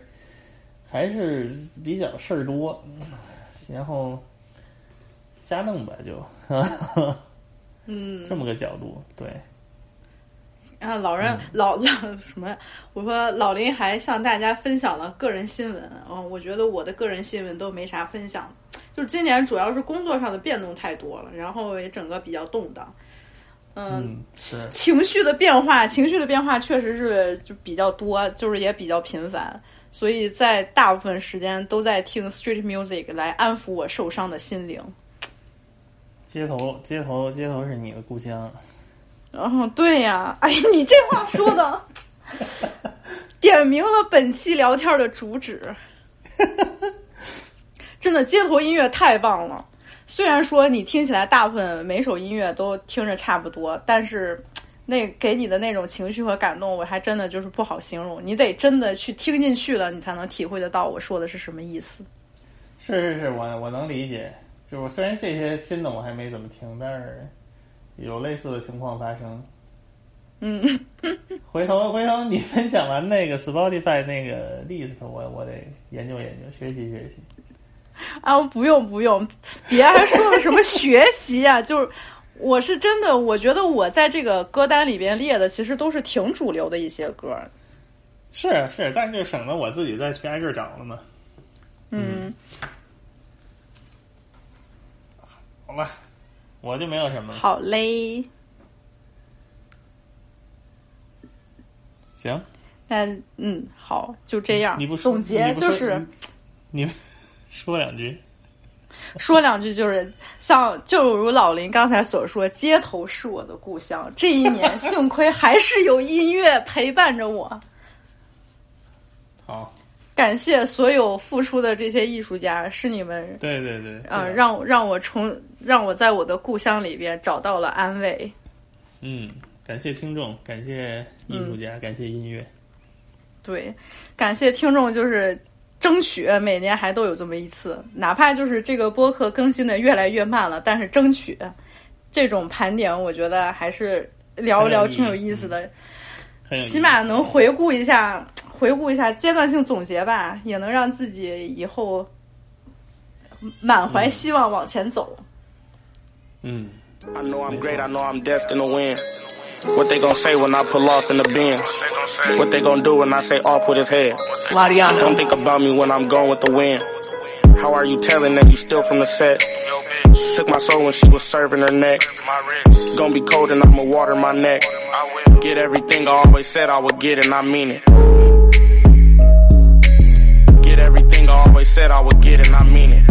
还是比较事儿多，然后瞎弄吧，就
嗯，
这么个角度，对。
然后老人、老老 什么？我说老林还向大家分享了个人新闻。嗯，我觉得我的个人新闻都没啥分享，就是今年主要是工作上的变动太多了，然后也整个比较动荡。嗯，
是
情绪的变化，情绪的变化确实是就比较多，就是也比较频繁，所以在大部分时间都在听 street music 来安抚我受伤的心灵。
街头，街头，街头是你的故乡。
哦，对呀，哎呀，你这话说的，点明了本期聊天的主旨。真的，街头音乐太棒了。虽然说你听起来大部分每首音乐都听着差不多，但是那给你的那种情绪和感动，我还真的就是不好形容。你得真的去听进去了，你才能体会得到我说的是什么意思。
是是是，我我能理解。就是虽然这些新的我还没怎么听，但是有类似的情况发生。
嗯，
回头回头你分享完那个 Spotify 那个 list，我我得研究研究，学习学习。
啊，不用不用，别还说了什么学习啊、就是我是真的，我觉得我在这个歌单里边列的其实都是挺主流的一些歌。
是是，但就省得我自己再去挨个找了嘛。
嗯，
好吧，我就没有什么了。
好嘞，
行，
那嗯，好，就这样。
你不说
总结就是
你 说两句。
说两句，就是像就如老林刚才所说，街头是我的故乡。这一年，幸亏还是有音乐陪伴着我。
好，
感谢所有付出的这些艺术家，是你们
对对对，
啊、让我让我重让我在我的故乡里边找到了安慰。
嗯，感谢听众，感谢艺术
嗯
家，感谢音乐。
对，感谢听众，就是争取每年还都有这么一次，哪怕就是这个播客更新的越来越慢了，但是争取这种盘点，我觉得还是聊一聊挺有意思的，起码能回顾一下，回顾一下阶段性总结吧，也能让自己以后满怀希望往前走。
嗯。
I know I'm great, I know I'm destined to win. What they gonna say when I pull off in the bin? What they gonna do when I say off with his head? Don't think about me when I'm gone with the wind. How are you telling that you still from the set? Took my soul when she was serving her neck. Gonna be cold and I'ma water my neck. Get everything I always said I would get and I mean it. Get everything I always said I would get and I mean it.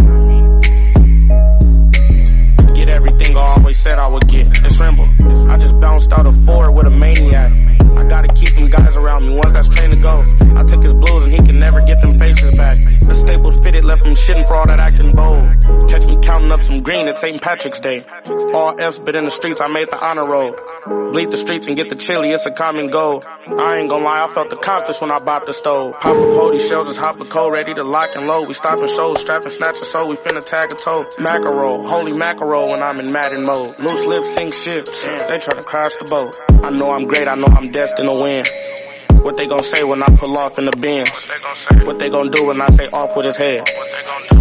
Get everything I always said I would get. It's Rimble. I just bounced out of four with a maniac. I gotta keep them guys around me, ones that's trained to go. I took his blues and he can never get them faces back. The staples fitted, left him shitting for all that acting bold. Catch me counting up some green at St. Patrick's Day. All F's, but in the streets I made the honor roll. Bleed the streets and get the chili, it's a common goal. I ain't gonna lie, I felt accomplished when I bopped the stove. Pop a pody, shells just hop a cold, ready to lock and load. We stopping shows, strapping, snatching so we finna tag a toe. Mackerel, holy mackerel when I'm in Madden mode. Loose lips sink ships, they tryna crash the boat. I know I'm great, I know I'm destined to win. What they gon' say when I pull off in the bin? What they gon' do when I say off with his head?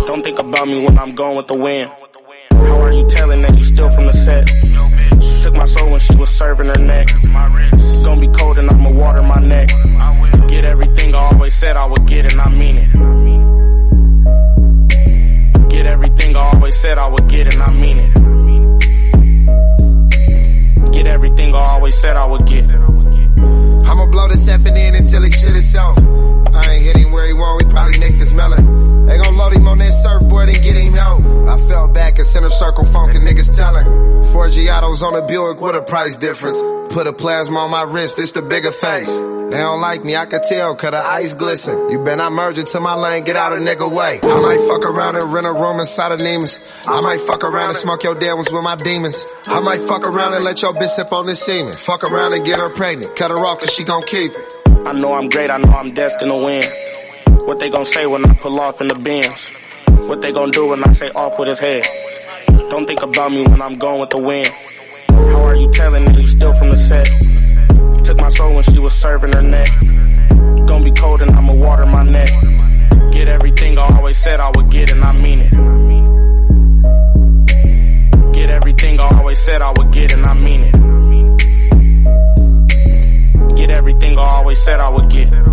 Don't think about me when I'm gone with the wind. How are you telling that you still from the set? Took my soul when she was serving her neck. Gonna be cold and I'ma water my neck. Get everything I always said I would get and I mean it. Get everything I always said I would get and I mean it. Get everything I always said I would get.
I'ma blow this effing in until he shit itself. I ain't hit him where he want, we probably nicked his. They gon' load him on that surfboard and get him out. I fell back in center circle, funkin' niggas telling. Four Giottos on a Buick, what a price difference. Put a plasma on my wrist, it's the bigger face. They don't like me, I can tell, cause the ice glisten. You better not merge into my lane, get out a nigga way. I might fuck around and rent a room inside of Neiman's. I might fuck around and smoke your dead ones with my demons. I might fuck around and let your bitch sip on this semen. Fuck around and get her pregnant, cut her off cause she gon' keep it.
I know I'm great, I know I'm destined to win. What they gon' say when I pull off in the bins? What they gon' do when I say off with his head? Don't think about me when I'm going with the wind. How are you telling that you still from the set? Took my soul when she was serving her neck. Gonna be cold and I'ma water my neck. Get everything I always said I would get and I mean it. Get everything I always said I would get and I mean it. Get everything I always said I would get.